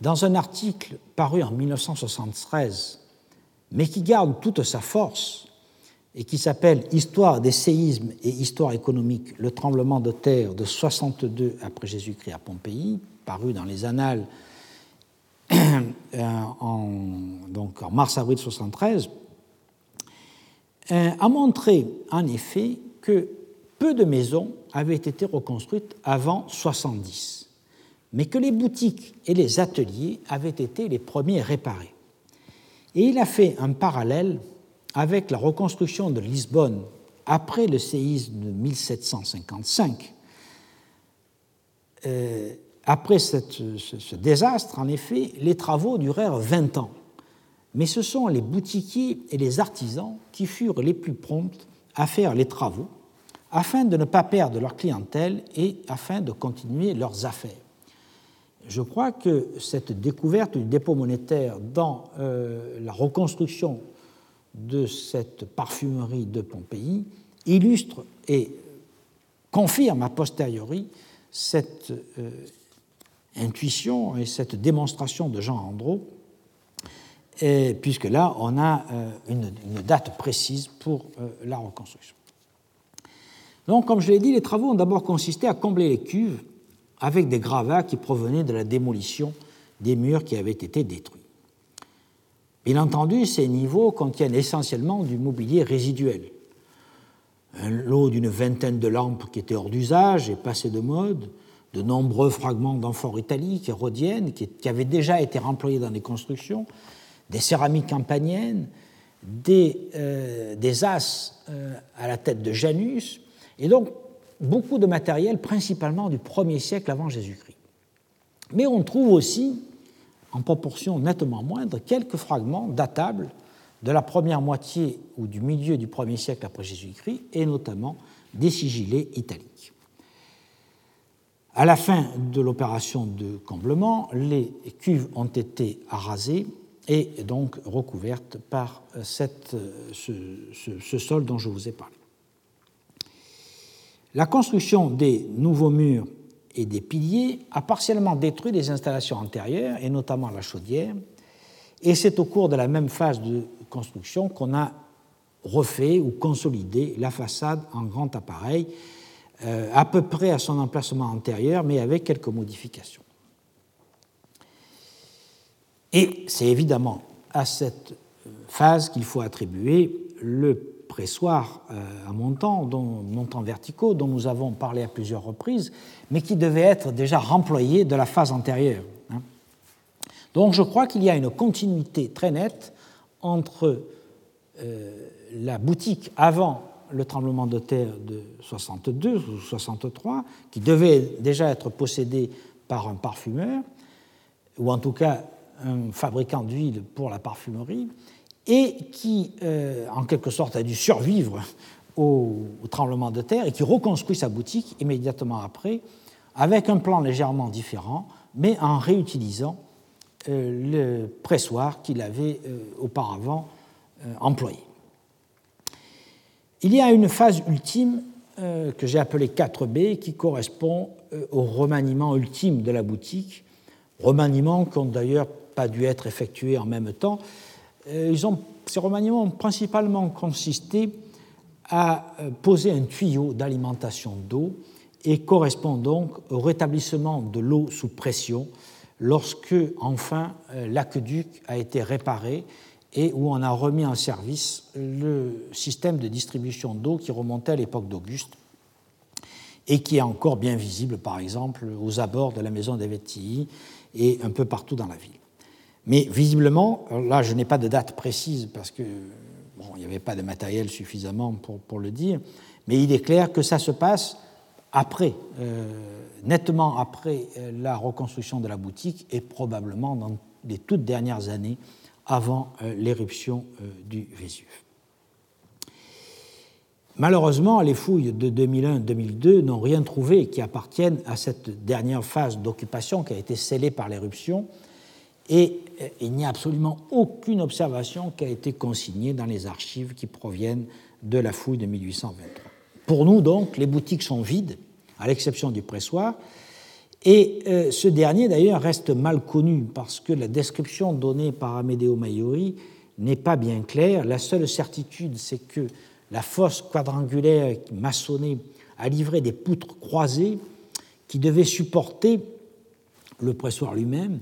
dans un article paru en 1973, mais qui garde toute sa force et qui s'appelle Histoire des séismes et histoire économique, le tremblement de terre de 62 après Jésus-Christ à Pompéi, paru dans les Annales en, donc en mars-avril 73, euh, a montré en effet que peu de maisons avaient été reconstruites avant 70, mais que les boutiques et les ateliers avaient été les premiers réparés. Et il a fait un parallèle avec la reconstruction de Lisbonne après le séisme de 1755. Euh, après ce, désastre, en effet, les travaux durèrent 20 ans mais ce sont les boutiquiers et les artisans qui furent les plus prompts à faire les travaux afin de ne pas perdre leur clientèle et afin de continuer leurs affaires. Je crois que cette découverte du dépôt monétaire dans euh, la reconstruction de cette parfumerie de Pompéi illustre et confirme a posteriori cette euh, intuition et cette démonstration de Jean Puisque là, on a euh, une, date précise pour euh, la reconstruction. Donc, comme je l'ai dit, les travaux ont d'abord consisté à combler les cuves avec des gravats qui provenaient de la démolition des murs qui avaient été détruits. Bien entendu, ces niveaux contiennent essentiellement du mobilier résiduel. Un lot d'une vingtaine de lampes qui étaient hors d'usage et passées de mode, de nombreux fragments d'amphores italiques et rhodiennes qui, avaient déjà été remployés dans les constructions, des céramiques campaniennes, des, euh, as euh, à la tête de Janus, et donc beaucoup de matériel, principalement du 1er siècle avant Jésus-Christ. Mais on trouve aussi, en proportion nettement moindre, quelques fragments datables de la première moitié ou du milieu du 1er siècle après Jésus-Christ, et notamment des sigillés italiques. À la fin de l'opération de comblement, les cuves ont été arasées et donc recouverte par euh, cette, euh, ce, sol dont je vous ai parlé. La construction des nouveaux murs et des piliers a partiellement détruit les installations antérieures, et notamment la chaudière, et c'est au cours de la même phase de construction qu'on a refait ou consolidé la façade en grand appareil, euh, à peu près à son emplacement antérieur, mais avec quelques modifications. Et c'est évidemment à cette phase qu'il faut attribuer le pressoir euh, à montant, dont, montant verticaux, dont nous avons parlé à plusieurs reprises, mais qui devait être déjà remployé de la phase antérieure. Hein. Donc je crois qu'il y a une continuité très nette entre euh, la boutique avant le tremblement de terre de 62 ou 63, qui devait déjà être possédée par un parfumeur, ou en tout cas un fabricant d'huile pour la parfumerie, et qui, euh, en quelque sorte, a dû survivre au, tremblement de terre et qui reconstruit sa boutique immédiatement après, avec un plan légèrement différent, mais en réutilisant euh, le pressoir qu'il avait euh, auparavant employé. Il y a une phase ultime que j'ai appelée 4B qui correspond au remaniement ultime de la boutique, remaniement qui n'ont d'ailleurs pas dû être effectués en même temps, euh, ils ont, ces remaniements ont principalement consisté à euh, poser un tuyau d'alimentation d'eau et correspond donc au rétablissement de l'eau sous pression lorsque enfin euh, l'aqueduc a été réparé et où on a remis en service le système de distribution d'eau qui remontait à l'époque d'Auguste et qui est encore bien visible par exemple aux abords de la maison des Vettilles et un peu partout dans la ville. Mais visiblement, là je n'ai pas de date précise parce que il n'y avait pas de matériel suffisamment pour, pour, le dire, mais il est clair que ça se passe après, euh, nettement après euh, la reconstruction de la boutique et probablement dans les toutes dernières années avant euh, l'éruption du Vésuve. Malheureusement, les fouilles de 2001-2002 n'ont rien trouvé qui appartienne à cette dernière phase d'occupation qui a été scellée par l'éruption et euh, il n'y a absolument aucune observation qui a été consignée dans les archives qui proviennent de la fouille de 1823. Pour nous, donc, les boutiques sont vides, à l'exception du pressoir, et euh, ce dernier, d'ailleurs, reste mal connu parce que la description donnée par Amedeo Maiori n'est pas bien claire. La seule certitude, c'est que la fosse quadrangulaire maçonnée a livré des poutres croisées qui devaient supporter le pressoir lui-même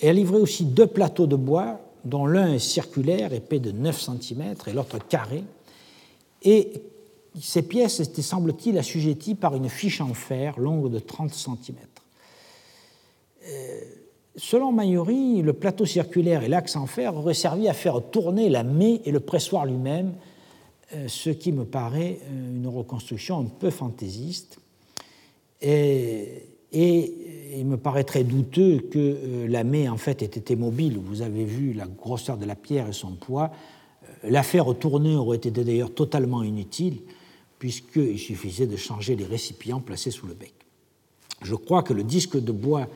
et a livré aussi deux plateaux de bois, dont l'un est circulaire, épais de 9 cm, et l'autre carré. Et ces pièces étaient, semble-t-il, assujetties par une fiche en fer longue de 30 cm. Euh, selon Mayori, le plateau circulaire et l'axe en fer auraient servi à faire tourner la mée et le pressoir lui-même, euh, ce qui me paraît euh, une reconstruction un peu fantaisiste. Et, et il me paraît très douteux que euh, la mée en fait ait été mobile. Vous avez vu la grosseur de la pierre et son poids. Euh, l'affaire tourner aurait été d'ailleurs totalement inutile, puisqu'il suffisait de changer les récipients placés sous le bec. Je crois que le disque de bois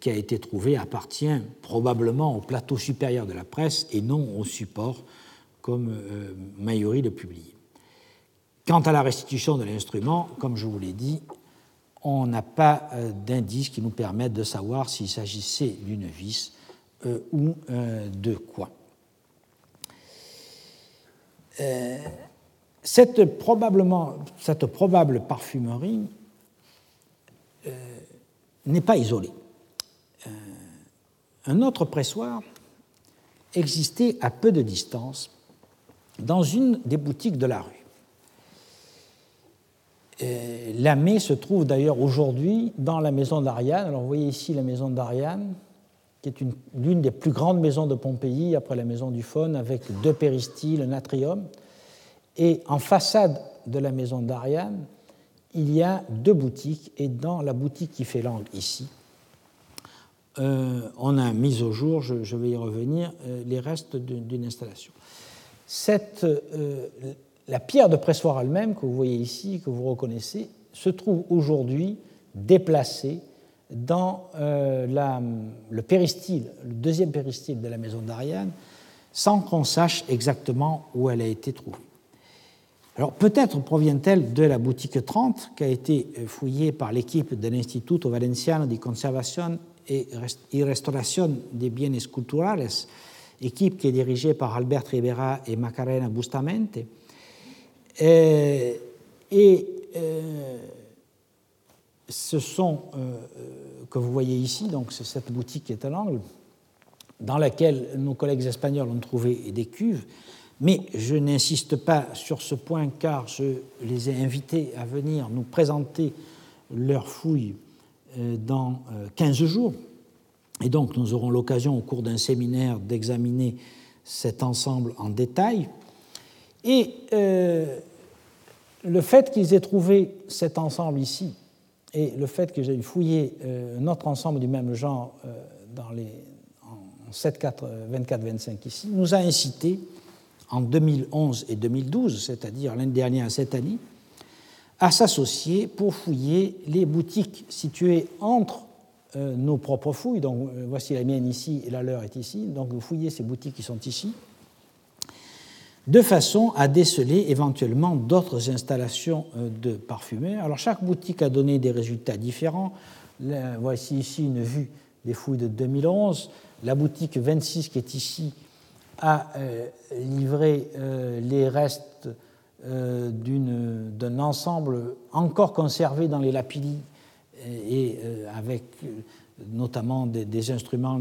qui a été trouvé appartient probablement au plateau supérieur de la presse et non au support, comme euh, Mayori le publie. Quant à la restitution de l'instrument, comme je vous l'ai dit, on n'a pas euh, d'indices qui nous permettent de savoir s'il s'agissait d'une vis euh, ou euh, de quoi. Cette, probablement, cette probable parfumerie n'est pas isolée. Un autre pressoir existait à peu de distance dans une des boutiques de la rue. Lamé se trouve d'ailleurs aujourd'hui dans la maison d'Ariane. Alors vous voyez ici la maison d'Ariane, qui est l'une des plus grandes maisons de Pompéi après la maison du Faune, avec deux péristyles, un atrium. Et en façade de la maison d'Ariane, il y a deux boutiques, et dans la boutique qui fait l'angle ici, euh, on a mis au jour, je, vais y revenir, euh, les restes d'une installation. Cette, euh, la pierre de pressoir elle-même, que vous voyez ici, que vous reconnaissez, se trouve aujourd'hui déplacée dans euh, le péristyle, le deuxième péristyle de la maison d'Ariane, sans qu'on sache exactement où elle a été trouvée. Alors peut-être provient-elle de la boutique 30 qui a été fouillée par l'équipe de l'Instituto Valenciano di Conservación y Restauración de Bienes Culturales, équipe qui est dirigée par Albert Rivera et Macarena Bustamente, euh, et, euh, ce sont, euh, que vous voyez ici, donc c'est cette boutique qui est à l'angle, dans laquelle nos collègues espagnols ont trouvé des cuves, mais je n'insiste pas sur ce point car je les ai invités à venir nous présenter leurs fouilles dans 15 jours. Et donc nous aurons l'occasion au cours d'un séminaire d'examiner cet ensemble en détail. Et euh, le fait qu'ils aient trouvé cet ensemble ici et le fait que j'ai fouillé euh, un autre ensemble du même genre euh, dans les, en 24-25 ici nous a incité en 2011 et 2012, c'est-à-dire l'année dernière et cette année, à s'associer pour fouiller les boutiques situées entre nos propres fouilles. Donc, voici la mienne ici et la leur est ici. Donc, vous fouillez ces boutiques qui sont ici, de façon à déceler éventuellement d'autres installations euh, de parfumeurs. Alors, chaque boutique a donné des résultats différents. voici ici une vue des fouilles de 2011. La boutique 26 qui est ici a livré les restes d'un ensemble encore conservé dans les lapillis et euh, avec euh, notamment des, instruments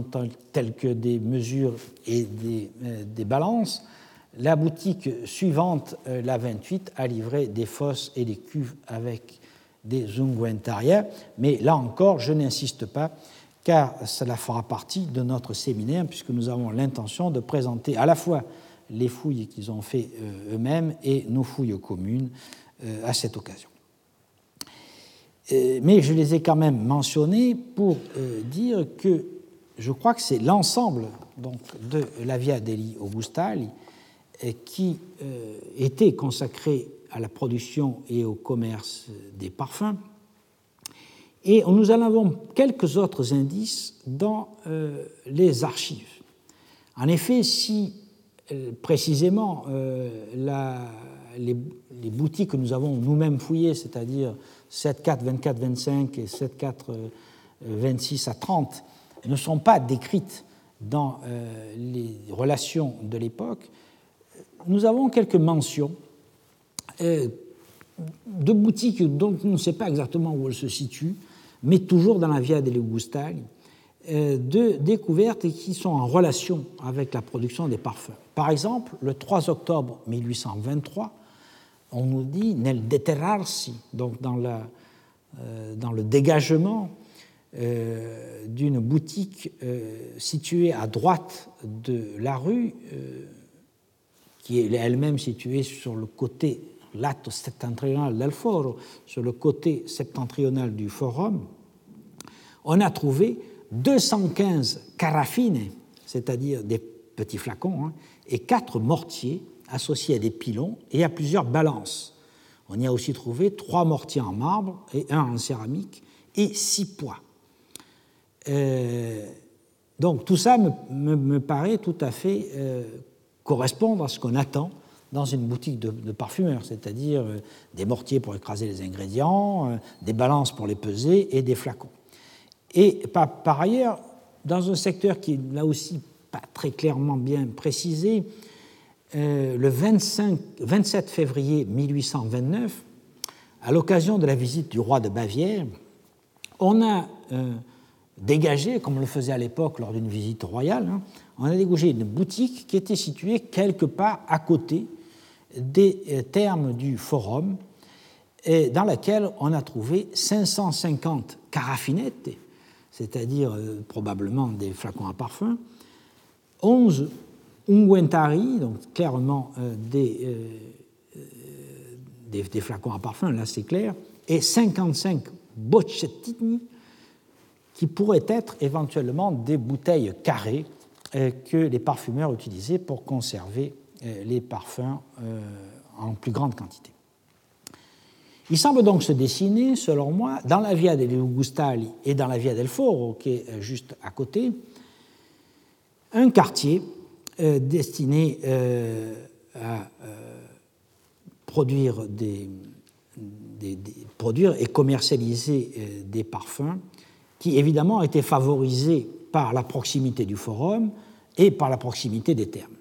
tels que des mesures et euh, des balances, la boutique suivante, la 28, a livré des fosses et des cuves avec des ungüentariens, mais là encore, je n'insiste pas, car cela fera partie de notre séminaire, puisque nous avons l'intention de présenter à la fois les fouilles qu'ils ont fait eux-mêmes et nos fouilles communes à cette occasion. Euh, mais je les ai quand même mentionnés pour euh, dire que je crois que c'est l'ensemble de la Via degli Augustali euh, qui était consacré à la production et au commerce des parfums. Et nous en avons quelques autres indices dans les archives. En effet, si précisément les, les, boutiques que nous avons nous-mêmes fouillées, c'est-à-dire 7.4, 24, 25 et 7.4, 26 euh, à 30 ne sont pas décrites dans euh, les relations de l'époque, nous avons quelques mentions euh, de boutiques dont on ne sait pas exactement où elles se situent, mais toujours dans la Via delle Augustali, de découvertes qui sont en relation avec la production des parfums. Par exemple, le 3 octobre 1823, on nous dit nel deterrarsi, donc euh, dans le dégagement euh, d'une boutique euh, située à droite de la rue, qui est elle-même située sur le côté lato septentrional del foro, sur le côté septentrional du forum, on a trouvé 215 carafines, c'est-à-dire des petits flacons, hein, et quatre mortiers associés à des pilons et à plusieurs balances. On y a aussi trouvé trois mortiers en marbre et un en céramique et six poids. Euh, donc tout ça me, paraît tout à fait euh, correspondre à ce qu'on attend dans une boutique de, parfumeur, c'est-à-dire euh, des mortiers pour écraser les ingrédients, des balances pour les peser et des flacons. Et par, par ailleurs, dans un secteur qui est là aussi pas très clairement bien précisé, euh, le 25, 27 février 1829, à l'occasion de la visite du roi de Bavière, on a euh, dégagé, comme on le faisait à l'époque lors d'une visite royale, hein, on a dégagé une boutique qui était située quelque part à côté des euh, termes du forum, dans laquelle on a trouvé 550 carafinettes, c'est-à-dire probablement des flacons à parfum, 11 unguentari, donc clairement euh, euh, euh, des, des, flacons à parfum, là c'est clair, et 55 bocchettini, qui pourraient être éventuellement des bouteilles carrées que les parfumeurs utilisaient pour conserver les parfums en plus grande quantité. Il semble donc se dessiner, selon moi, dans la Via degli Augustali et dans la Via del Foro, qui est juste à côté, un quartier euh, destiné euh, à euh, produire, produire et commercialiser des parfums qui évidemment étaient favorisés par la proximité du forum et par la proximité des termes.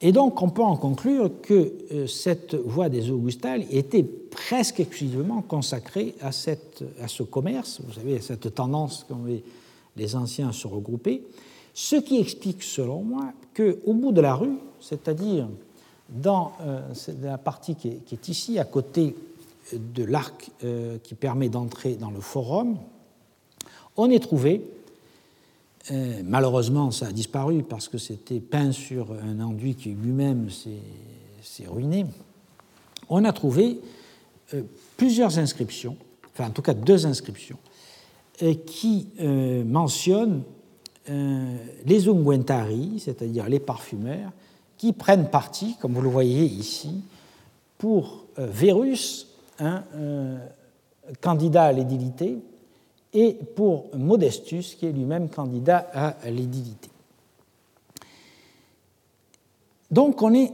Et donc on peut en conclure que cette voie des Augustales était presque exclusivement consacrée à, cette, à ce commerce, vous savez, cette tendance qu'ont les anciens à se regrouper, ce qui explique, selon moi, qu'au bout de la rue, c'est-à-dire dans euh, la partie qui est, ici, à côté de l'arc euh, qui permet d'entrer dans le forum, on ait trouvé Euh, malheureusement, ça a disparu parce que c'était peint sur un enduit qui lui-même s'est ruiné. On a trouvé euh, plusieurs inscriptions, enfin en tout cas deux inscriptions, euh, qui mentionnent les ungüentari, c'est-à-dire les parfumeurs, qui prennent parti, comme vous le voyez ici, pour Vérus, un candidat à l'édilité, et pour Modestus, qui est lui-même candidat à l'édilité. Donc on est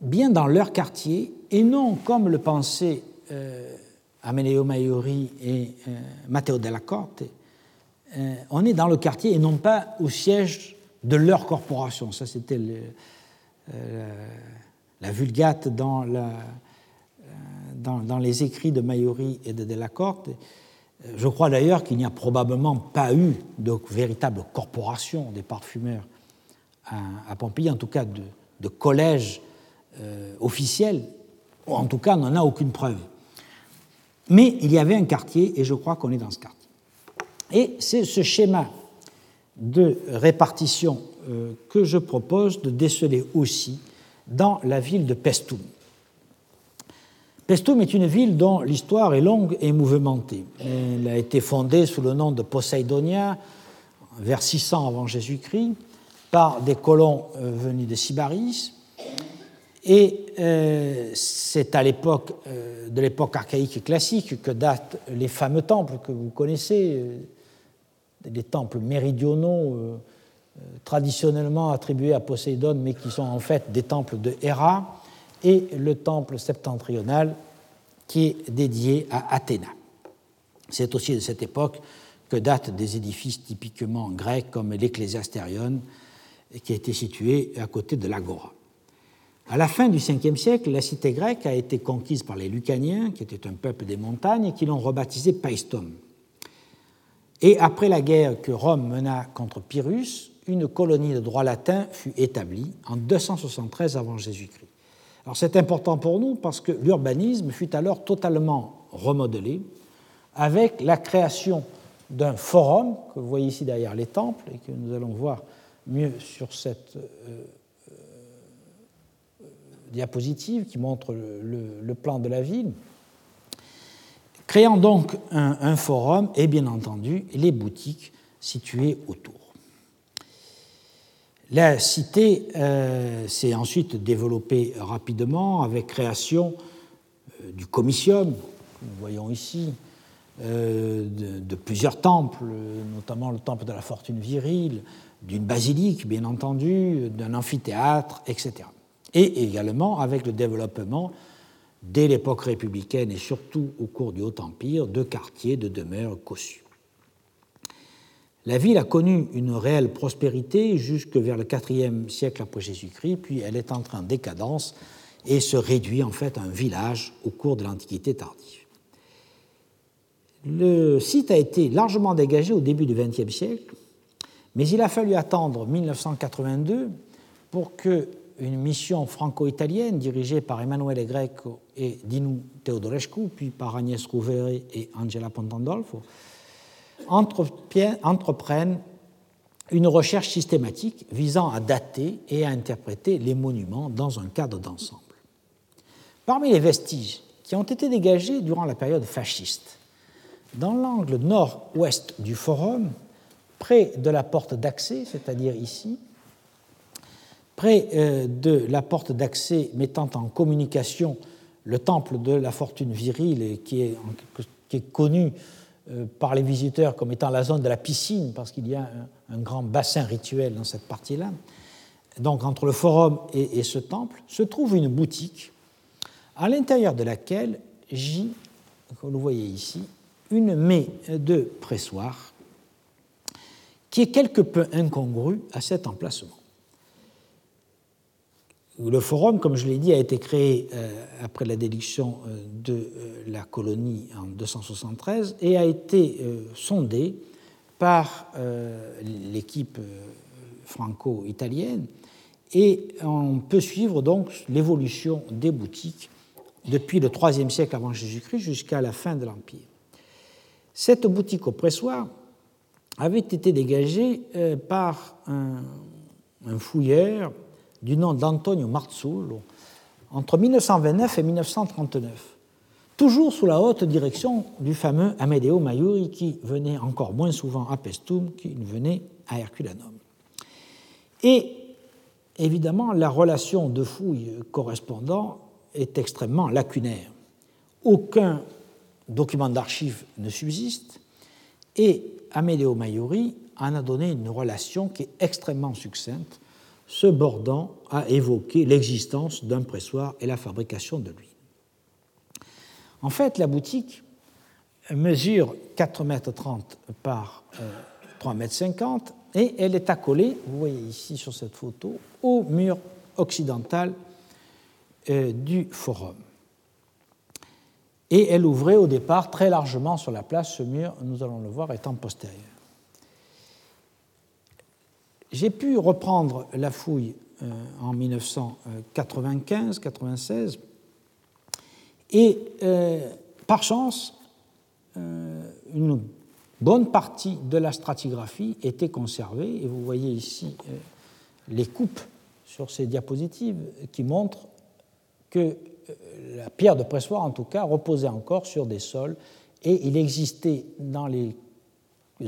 bien dans leur quartier et non comme le pensaient euh, Maiori et euh, Matteo della Corte, euh, on est dans le quartier et non pas au siège de leur corporation. Ça, c'était la vulgate dans, dans, les écrits de Maiori et de della Corte. Je crois d'ailleurs qu'il n'y a probablement pas eu de véritable corporation des parfumeurs à, Pompéi, en tout cas de, de collège euh, officiel, ou en tout cas on n'en a aucune preuve. Mais il y avait un quartier, et je crois qu'on est dans ce quartier. Et c'est ce schéma de répartition euh, que je propose de déceler aussi dans la ville de Pestum. Pestum est une ville dont l'histoire est longue et mouvementée. Elle a été fondée sous le nom de Poseidonia vers 600 avant Jésus-Christ par des colons euh, venus de Sybaris. Et euh, c'est à l'époque euh, de l'époque archaïque et classique que datent les fameux temples que vous connaissez, des temples méridionaux traditionnellement attribués à Poséidon, mais qui sont en fait des temples de Héra et le temple septentrional qui est dédié à Athéna. C'est aussi de cette époque que datent des édifices typiquement grecs comme l'Ecclésiastérion, qui été situé à côté de l'Agora. À la fin du Ve siècle, la cité grecque a été conquise par les Lucaniens, qui étaient un peuple des montagnes, et qui l'ont rebaptisé Paestum. Et après la guerre que Rome mena contre Pyrrhus, une colonie de droit latin fut établie en 273 avant Jésus-Christ. C'est important pour nous parce que l'urbanisme fut alors totalement remodelé avec la création d'un forum que vous voyez ici derrière les temples et que nous allons voir mieux sur cette euh, euh, diapositive qui montre le, plan de la ville, créant donc un forum et bien entendu les boutiques situées autour. La cité euh, s'est ensuite développée rapidement avec création euh, du comitium, nous voyons ici, euh, de, plusieurs temples, notamment le temple de la fortune virile, d'une basilique, bien entendu, d'un amphithéâtre, etc. Et également avec le développement, dès l'époque républicaine et surtout au cours du Haut Empire, de quartiers de demeures cossus. La ville a connu une réelle prospérité jusque vers le IVe siècle après Jésus-Christ, puis elle est entrée en décadence et se réduit en fait à un village au cours de l'Antiquité tardive. Le site a été largement dégagé au début du XXe siècle, mais il a fallu attendre 1982 pour que une mission franco-italienne dirigée par Emanuele Greco et Dinu Teodorescu, puis par Agnès Rouveret et Angela Pontandolfo, entreprennent une recherche systématique visant à dater et à interpréter les monuments dans un cadre d'ensemble. Parmi les vestiges qui ont été dégagés durant la période fasciste, dans l'angle nord-ouest du forum, près de la porte d'accès, c'est-à-dire ici, près euh, de la porte d'accès mettant en communication le temple de la fortune virile qui est, qui est connu par les visiteurs comme étant la zone de la piscine, parce qu'il y a un, grand bassin rituel dans cette partie-là. Donc entre le forum et, ce temple se trouve une boutique à l'intérieur de laquelle gît, comme vous voyez ici, une maie de pressoir qui est quelque peu incongrue à cet emplacement. Le forum, comme je l'ai dit, a été créé euh, après la déduction euh, de euh, la colonie en 273 et a été sondé par l'équipe franco-italienne. Et on peut suivre donc l'évolution des boutiques depuis le IIIe siècle avant Jésus-Christ jusqu'à la fin de l'Empire. Cette boutique au pressoir avait été dégagé euh, par un, fouilleur du nom d'Antonio Marzullo entre 1929 et 1939, toujours sous la haute direction du fameux Amedeo Maiuri qui venait encore moins souvent à Pestum qu'il venait à Herculanum. Et évidemment, la relation de fouille correspondant est extrêmement lacunaire. Aucun document d'archives ne subsiste et Amedeo Maiuri en a donné une relation qui est extrêmement succincte, se bordant à évoquer l'existence d'un pressoir et la fabrication de l'huile. En fait, la boutique mesure 4,30 m par 3,50 euh, m et elle est accolée, vous voyez ici sur cette photo, au mur occidental euh, du forum. Et elle ouvrait au départ très largement sur la place, ce mur, nous allons le voir, étant postérieur. J'ai pu reprendre la fouille euh, en 1995-96 et euh, par chance, une bonne partie de la stratigraphie était conservée. Et vous voyez ici les coupes sur ces diapositives qui montrent que euh, la pierre de pressoir, en tout cas, reposait encore sur des sols. Et il existait dans les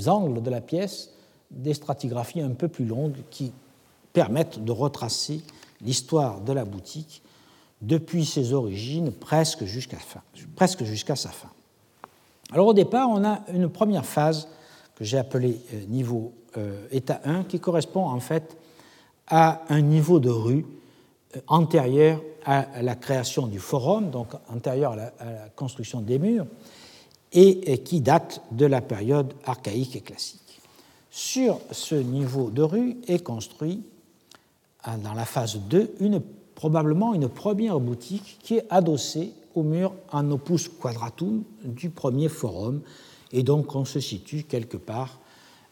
angles de la pièce des stratigraphies un peu plus longues qui permettent de retracer l'histoire de la boutique depuis ses origines presque jusqu'à sa fin. Alors au départ, on a une première phase que j'ai appelée euh, niveau euh, état 1 qui correspond en fait à un niveau de rue antérieur à la création du forum, donc antérieur à la, construction des murs, et, qui date de la période archaïque et classique. Sur ce niveau de rue est construit, hein, dans la phase 2, une, probablement une première boutique qui est adossée au mur en opus quadratum du premier forum, et donc on se situe quelque part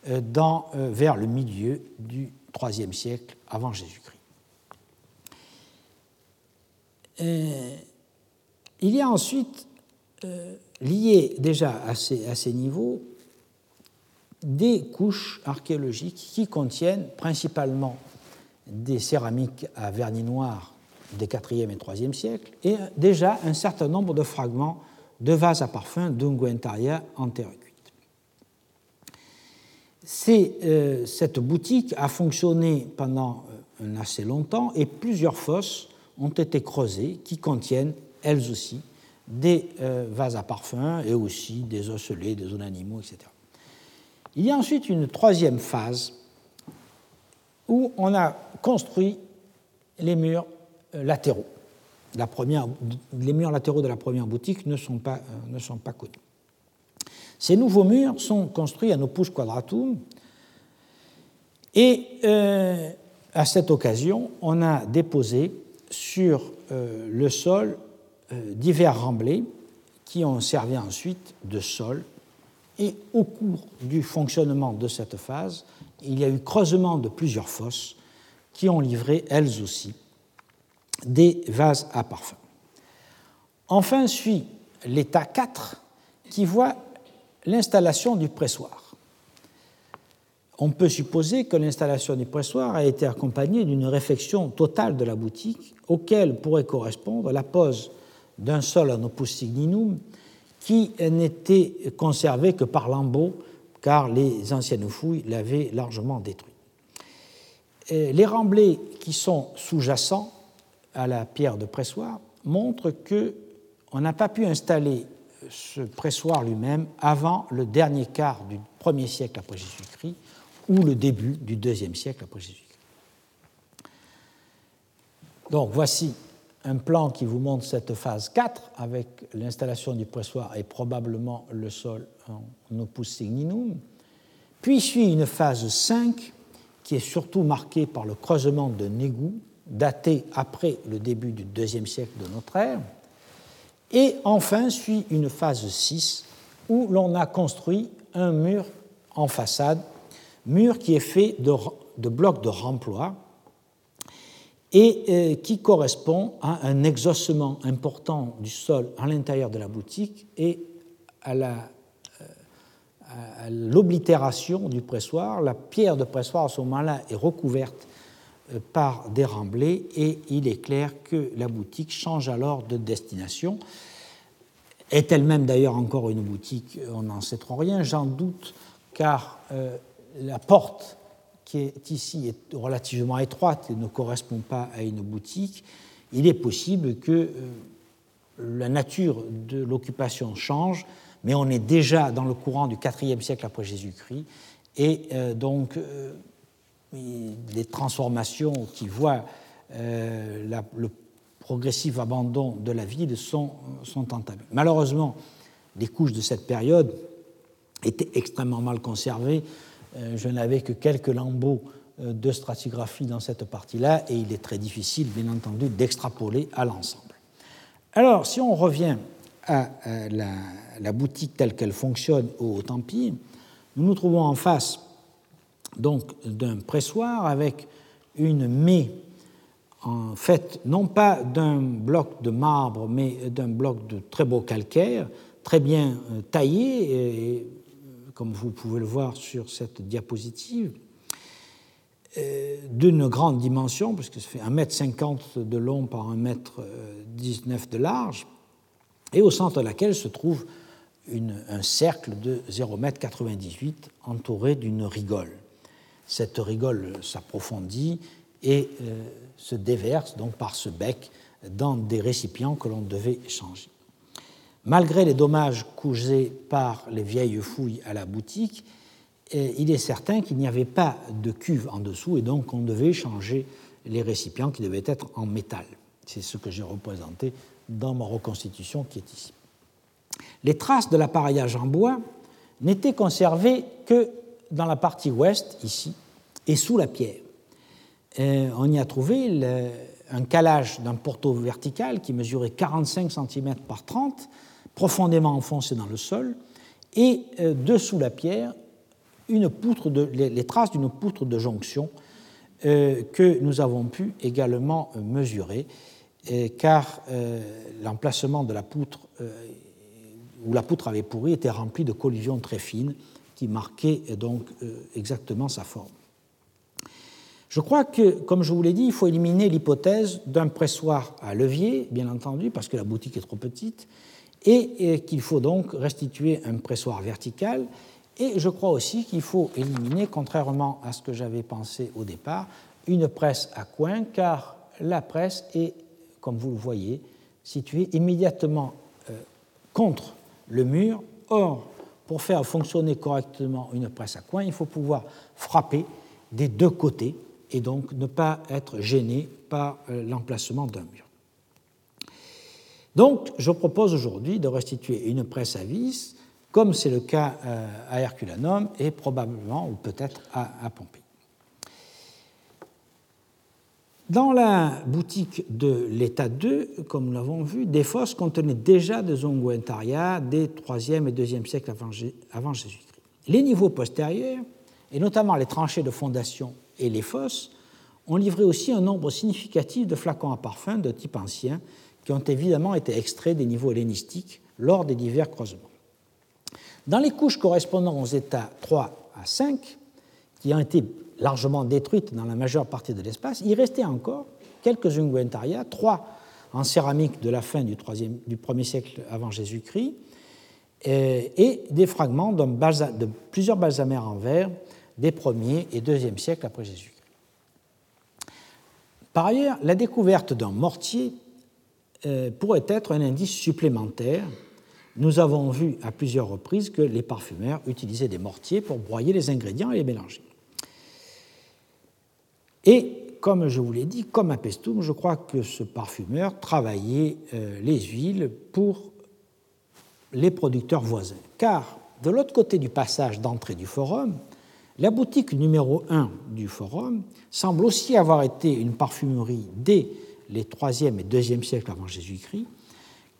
euh, dans, euh, vers le milieu du IIIe siècle avant Jésus-Christ. Euh, il y a ensuite, lié déjà à ces, niveaux, des couches archéologiques qui contiennent principalement des céramiques à vernis noir des 4e et 3e siècles et déjà un certain nombre de fragments de vases à parfum d'Unguentaria en terre cuite. Euh, cette boutique a fonctionné pendant un assez longtemps et plusieurs fosses ont été creusées qui contiennent, elles aussi, des euh, vases à parfum et aussi des osselets, des zones animaux, etc. Il y a ensuite une troisième phase où on a construit les murs euh, latéraux. Les murs latéraux de la première boutique ne sont pas, euh, ne sont pas connus. Ces nouveaux murs sont construits en opus quadratum et à cette occasion, on a déposé sur euh, le sol euh, divers remblais qui ont servi ensuite de sol. Et au cours du fonctionnement de cette phase, il y a eu creusement de plusieurs fosses qui ont livré, elles aussi, des vases à parfum. Enfin suit l'état 4 qui voit l'installation du pressoir on peut supposer que l'installation du pressoir a été accompagnée d'une réfection totale de la boutique, auquel pourrait correspondre la pose d'un sol en opus signinum qui n'était conservé que par lambeaux, car les anciennes fouilles l'avaient largement détruit. les remblais qui sont sous-jacents à la pierre de pressoir montrent qu'on n'a pas pu installer ce pressoir lui-même avant le dernier quart du premier siècle après Jésus-Christ, ou le début du deuxième siècle après Jésus. Donc voici un plan qui vous montre cette phase 4 avec l'installation du pressoir et probablement le sol en opus signinum. Puis suit une phase 5 qui est surtout marquée par le creusement d'un égout daté après le début du deuxième siècle de notre ère. Et enfin suit une phase 6 où l'on a construit un mur en façade mur qui est fait de, blocs de remploi et euh, qui correspond à un exaucement important du sol à l'intérieur de la boutique et à euh, l'oblitération du pressoir. La pierre de pressoir à ce moment-là est recouverte euh, par des remblais et il est clair que la boutique change alors de destination. Est elle-même d'ailleurs encore une boutique On n'en sait trop rien, j'en doute, car la porte qui est ici est relativement étroite et ne correspond pas à une boutique. Il est possible que euh, la nature de l'occupation change, mais on est déjà dans le courant du IVe siècle après Jésus-Christ, et donc les transformations qui voient euh, le progressif abandon de la ville sont, sont entamées. Malheureusement, les couches de cette période étaient extrêmement mal conservées. Euh, je n'avais que quelques lambeaux euh, de stratigraphie dans cette partie-là et il est très difficile, bien entendu, d'extrapoler à l'ensemble. Alors, si on revient à, la, boutique telle qu'elle fonctionne au Haut-Empire, nous nous trouvons en face donc d'un pressoir avec une maie en fait non pas d'un bloc de marbre mais d'un bloc de très beau calcaire, très bien euh, taillé, comme vous pouvez le voir sur cette diapositive, euh, d'une grande dimension, puisque ça fait 1,50 m de long par 1,19 m de large, et au centre de laquelle se trouve un cercle de 0,98 m entouré d'une rigole cette rigole s'approfondit et euh, se déverse donc par ce bec dans des récipients que l'on devait changer. Malgré les dommages causés par les vieilles fouilles à la boutique, euh, il est certain qu'il n'y avait pas de cuve en dessous et donc on devait changer les récipients qui devaient être en métal. C'est ce que j'ai représenté dans ma reconstitution qui est ici. Les traces de l'appareillage en bois n'étaient conservées que dans la partie ouest, ici, et sous la pierre. on y a trouvé un calage d'un porto vertical qui mesurait 45 cm par 30, profondément enfoncé dans le sol, et euh, dessous la pierre, une poutre de, les, traces d'une poutre de jonction euh, que nous avons pu également euh, mesurer, car l'emplacement de la poutre où la poutre avait pourri était rempli de collisions très fines qui marquait donc exactement sa forme. Je crois que, comme je vous l'ai dit, il faut éliminer l'hypothèse d'un pressoir à levier, bien entendu, parce que la boutique est trop petite, et, qu'il faut donc restituer un pressoir vertical. Et je crois aussi qu'il faut éliminer, contrairement à ce que j'avais pensé au départ, une presse à coin, car la presse est, comme vous le voyez, située immédiatement euh, contre le mur. Or, pour faire fonctionner correctement une presse à coin, il faut pouvoir frapper des deux côtés et donc ne pas être gêné par euh, l'emplacement d'un mur. Donc, je propose aujourd'hui de restituer une presse à vis, comme c'est le cas euh, à Herculanum et probablement ou peut-être à Pompéi. Dans la boutique de l'état 2, comme nous l'avons vu, des fosses contenaient déjà des onguentaria des 3e et 2e siècles avant Jésus-Christ. Les niveaux postérieurs, et notamment les tranchées de fondation et les fosses, ont livré aussi un nombre significatif de flacons à parfum de type ancien qui ont évidemment été extraits des niveaux hellénistiques lors des divers creusements. Dans les couches correspondant aux états 3 à 5, qui ont été largement détruites dans la majeure partie de l'espace, il restait encore quelques unguentaria, trois en céramique de la fin du, 1er siècle avant Jésus-Christ, et des fragments de plusieurs balsamères en verre des 1er et 2e siècles après Jésus-Christ. Par ailleurs, la découverte d'un mortier pourrait être un indice supplémentaire. Nous avons vu à plusieurs reprises que les parfumeurs utilisaient des mortiers pour broyer les ingrédients et les mélanger. Et comme je vous l'ai dit, comme à Pestum, je crois que ce parfumeur travaillait euh, les huiles pour les producteurs voisins. Car de l'autre côté du passage d'entrée du forum, la boutique numéro 1 du forum semble aussi avoir été une parfumerie dès les 3e et 2e siècles avant Jésus-Christ,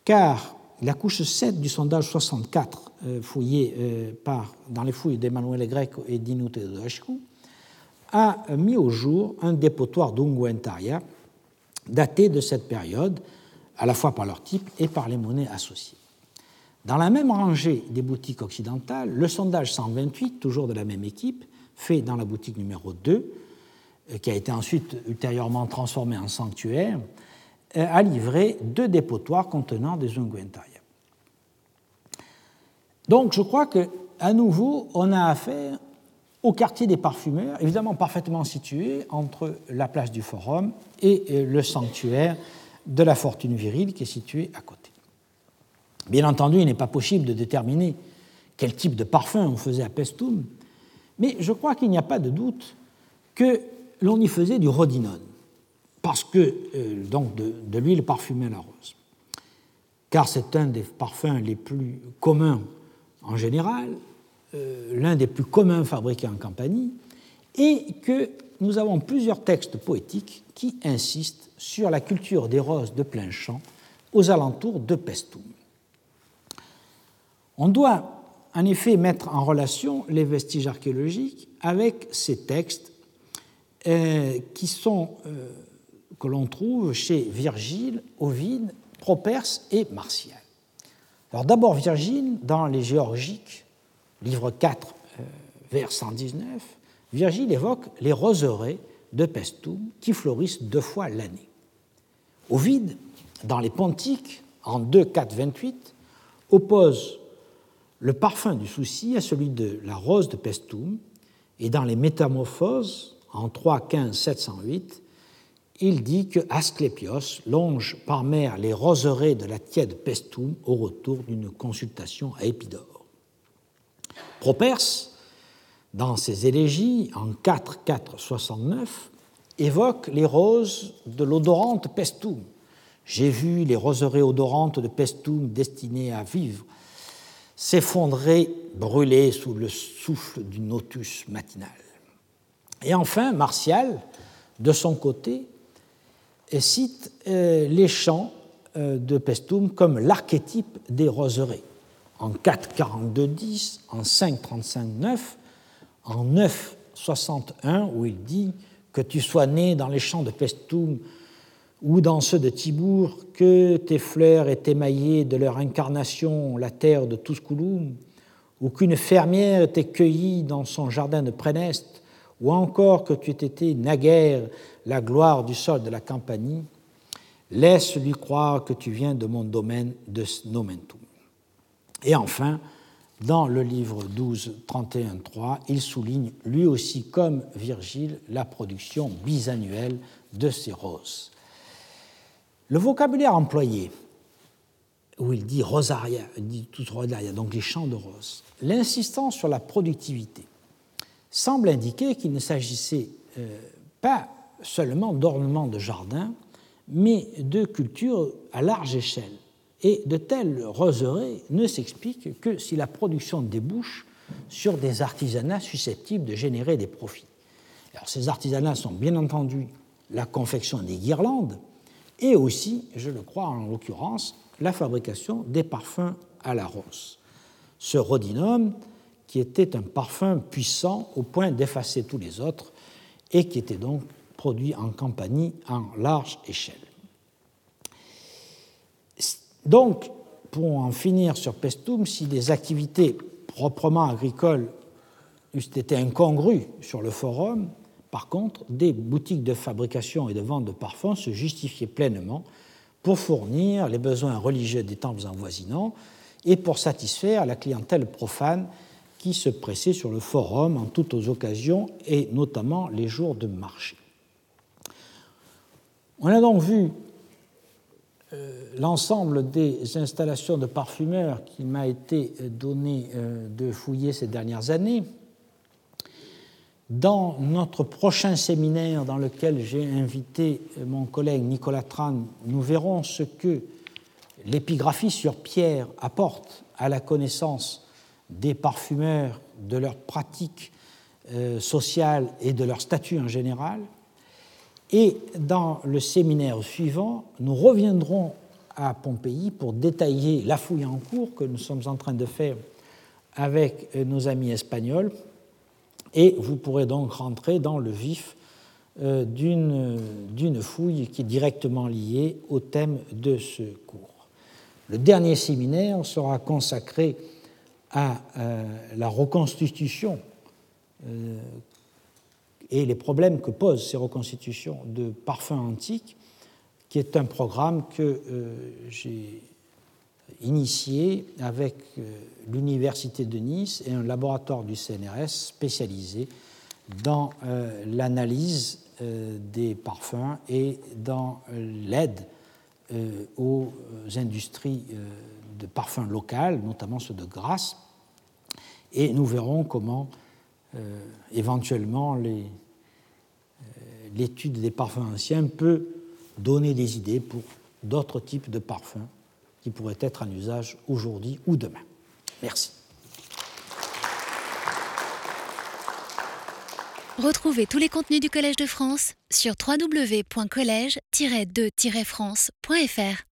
car la couche 7 du sondage 64, euh, fouillé euh, par, dans les fouilles d'Emmanuel Greco et d'Inute de a mis au jour un dépotoir d'unguentaria daté de cette période, à la fois par leur type et par les monnaies associées. Dans la même rangée des boutiques occidentales, le sondage 128, toujours de la même équipe, fait dans la boutique numéro 2, euh, qui a été ensuite ultérieurement transformée en sanctuaire, euh, a livré deux dépotoirs contenant des unguentaria. Donc je crois qu'à nouveau, on a affaire au quartier des parfumeurs, évidemment parfaitement situé entre la place du Forum et euh, le sanctuaire de la fortune virile qui est situé à côté. Bien entendu, il n'est pas possible de déterminer quel type de parfum on faisait à Pestum, mais je crois qu'il n'y a pas de doute que l'on y faisait du rhodinone, parce que, euh, donc de, l'huile parfumée à la rose, car c'est un des parfums les plus communs en général, euh, l'un des plus communs fabriqués en Campanie, et que nous avons plusieurs textes poétiques qui insistent sur la culture des roses de plein champ aux alentours de Pestum. On doit en effet mettre en relation les vestiges archéologiques avec ces textes qui sont, euh, que l'on trouve chez Virgile, Ovide, Properce et Martial. Alors d'abord Virgile, dans les Géorgiques, livre 4, euh, vers 119, Virgile évoque les roseraies de Pestum qui florissent deux fois l'année. Ovide, dans les Pontiques, en 2, 4, 28, oppose le parfum du souci à celui de la rose de Pestum, et dans les Métamorphoses, en 3, 15, 708, il dit que Asclépios longe par mer les roseraies de la tiède Pestum au retour d'une consultation à Épidore. Properce, dans ses élégies, en 4, 4, 69, évoque les roses de l'odorante Pestum. J'ai vu les roseraies odorantes de Pestum destinées à vivre s'effondrer, brûlé sous le souffle du notus matinal. Et enfin, Martial, de son côté, cite euh, les chants euh, de Pestum comme l'archétype des roseraies. En 4.42.10, en 5.35.9, en 9.61, où il dit que tu sois né dans les champs de Pestum ou dans ceux de Tibour, que tes fleurs aient émaillé de leur incarnation la terre de Tusculum, ou qu'une fermière t'ait cueilli dans son jardin de Préneste, ou encore que tu aies été naguère la gloire du sol de la Campanie, laisse-lui croire que tu viens de mon domaine de Snomentum. Et enfin, dans le livre 12, 31, 3, il souligne lui aussi, comme Virgile, la production bisannuelle de ces roses. Le vocabulaire employé, où il dit rosaria, il dit tout rosaria, donc les champs de roses, l'insistance sur la productivité, semble indiquer qu'il ne s'agissait euh, pas seulement d'ornements de jardin, mais de culture à large échelle. Et de telles roseraie ne s'expliquent que si la production débouche sur des artisanats susceptibles de générer des profits. Alors, ces artisanats sont bien entendu la confection des guirlandes, et aussi, je le crois en l'occurrence, la fabrication des parfums à la rose. Ce rhodinum, qui était un parfum puissant au point d'effacer tous les autres, et qui était donc produit en campanie en large échelle. Donc, pour en finir sur Pestum, si des activités proprement agricoles eussent été incongrues sur le forum, par contre, des boutiques de fabrication et de vente de parfums se justifiaient pleinement pour fournir les besoins religieux des temples avoisinants et pour satisfaire la clientèle profane qui se pressait sur le forum en toutes occasions et notamment les jours de marché. On a donc vu euh, l'ensemble des installations de parfumeurs qu'il m'a été donné euh, de fouiller ces dernières années. Dans notre prochain séminaire dans lequel j'ai invité mon collègue Nicolas Tran, nous verrons ce que l'épigraphie sur pierre apporte à la connaissance des parfumeurs, de leurs pratiques euh, sociales et de leur statut en général. Et dans le séminaire suivant, nous reviendrons à Pompéi pour détailler la fouille en cours que nous sommes en train de faire avec nos amis espagnols et vous pourrez donc rentrer dans le vif euh, d'une fouille qui est directement liée au thème de ce cours. Le dernier séminaire sera consacré à la reconstitution et les problèmes que posent ces reconstitutions de parfums antiques, qui est un programme que j'ai initié avec l'Université de Nice et un laboratoire du CNRS spécialisé dans l'analyse euh, des parfums et dans l'aide euh, aux industries euh, de parfums locales, notamment ceux de Grasse. Et nous verrons comment éventuellement l'étude des parfums anciens peut donner des idées pour d'autres types de parfums qui pourraient être en usage aujourd'hui ou demain. Merci. Retrouvez tous les contenus du Collège de France sur www.colège-2-france.fr.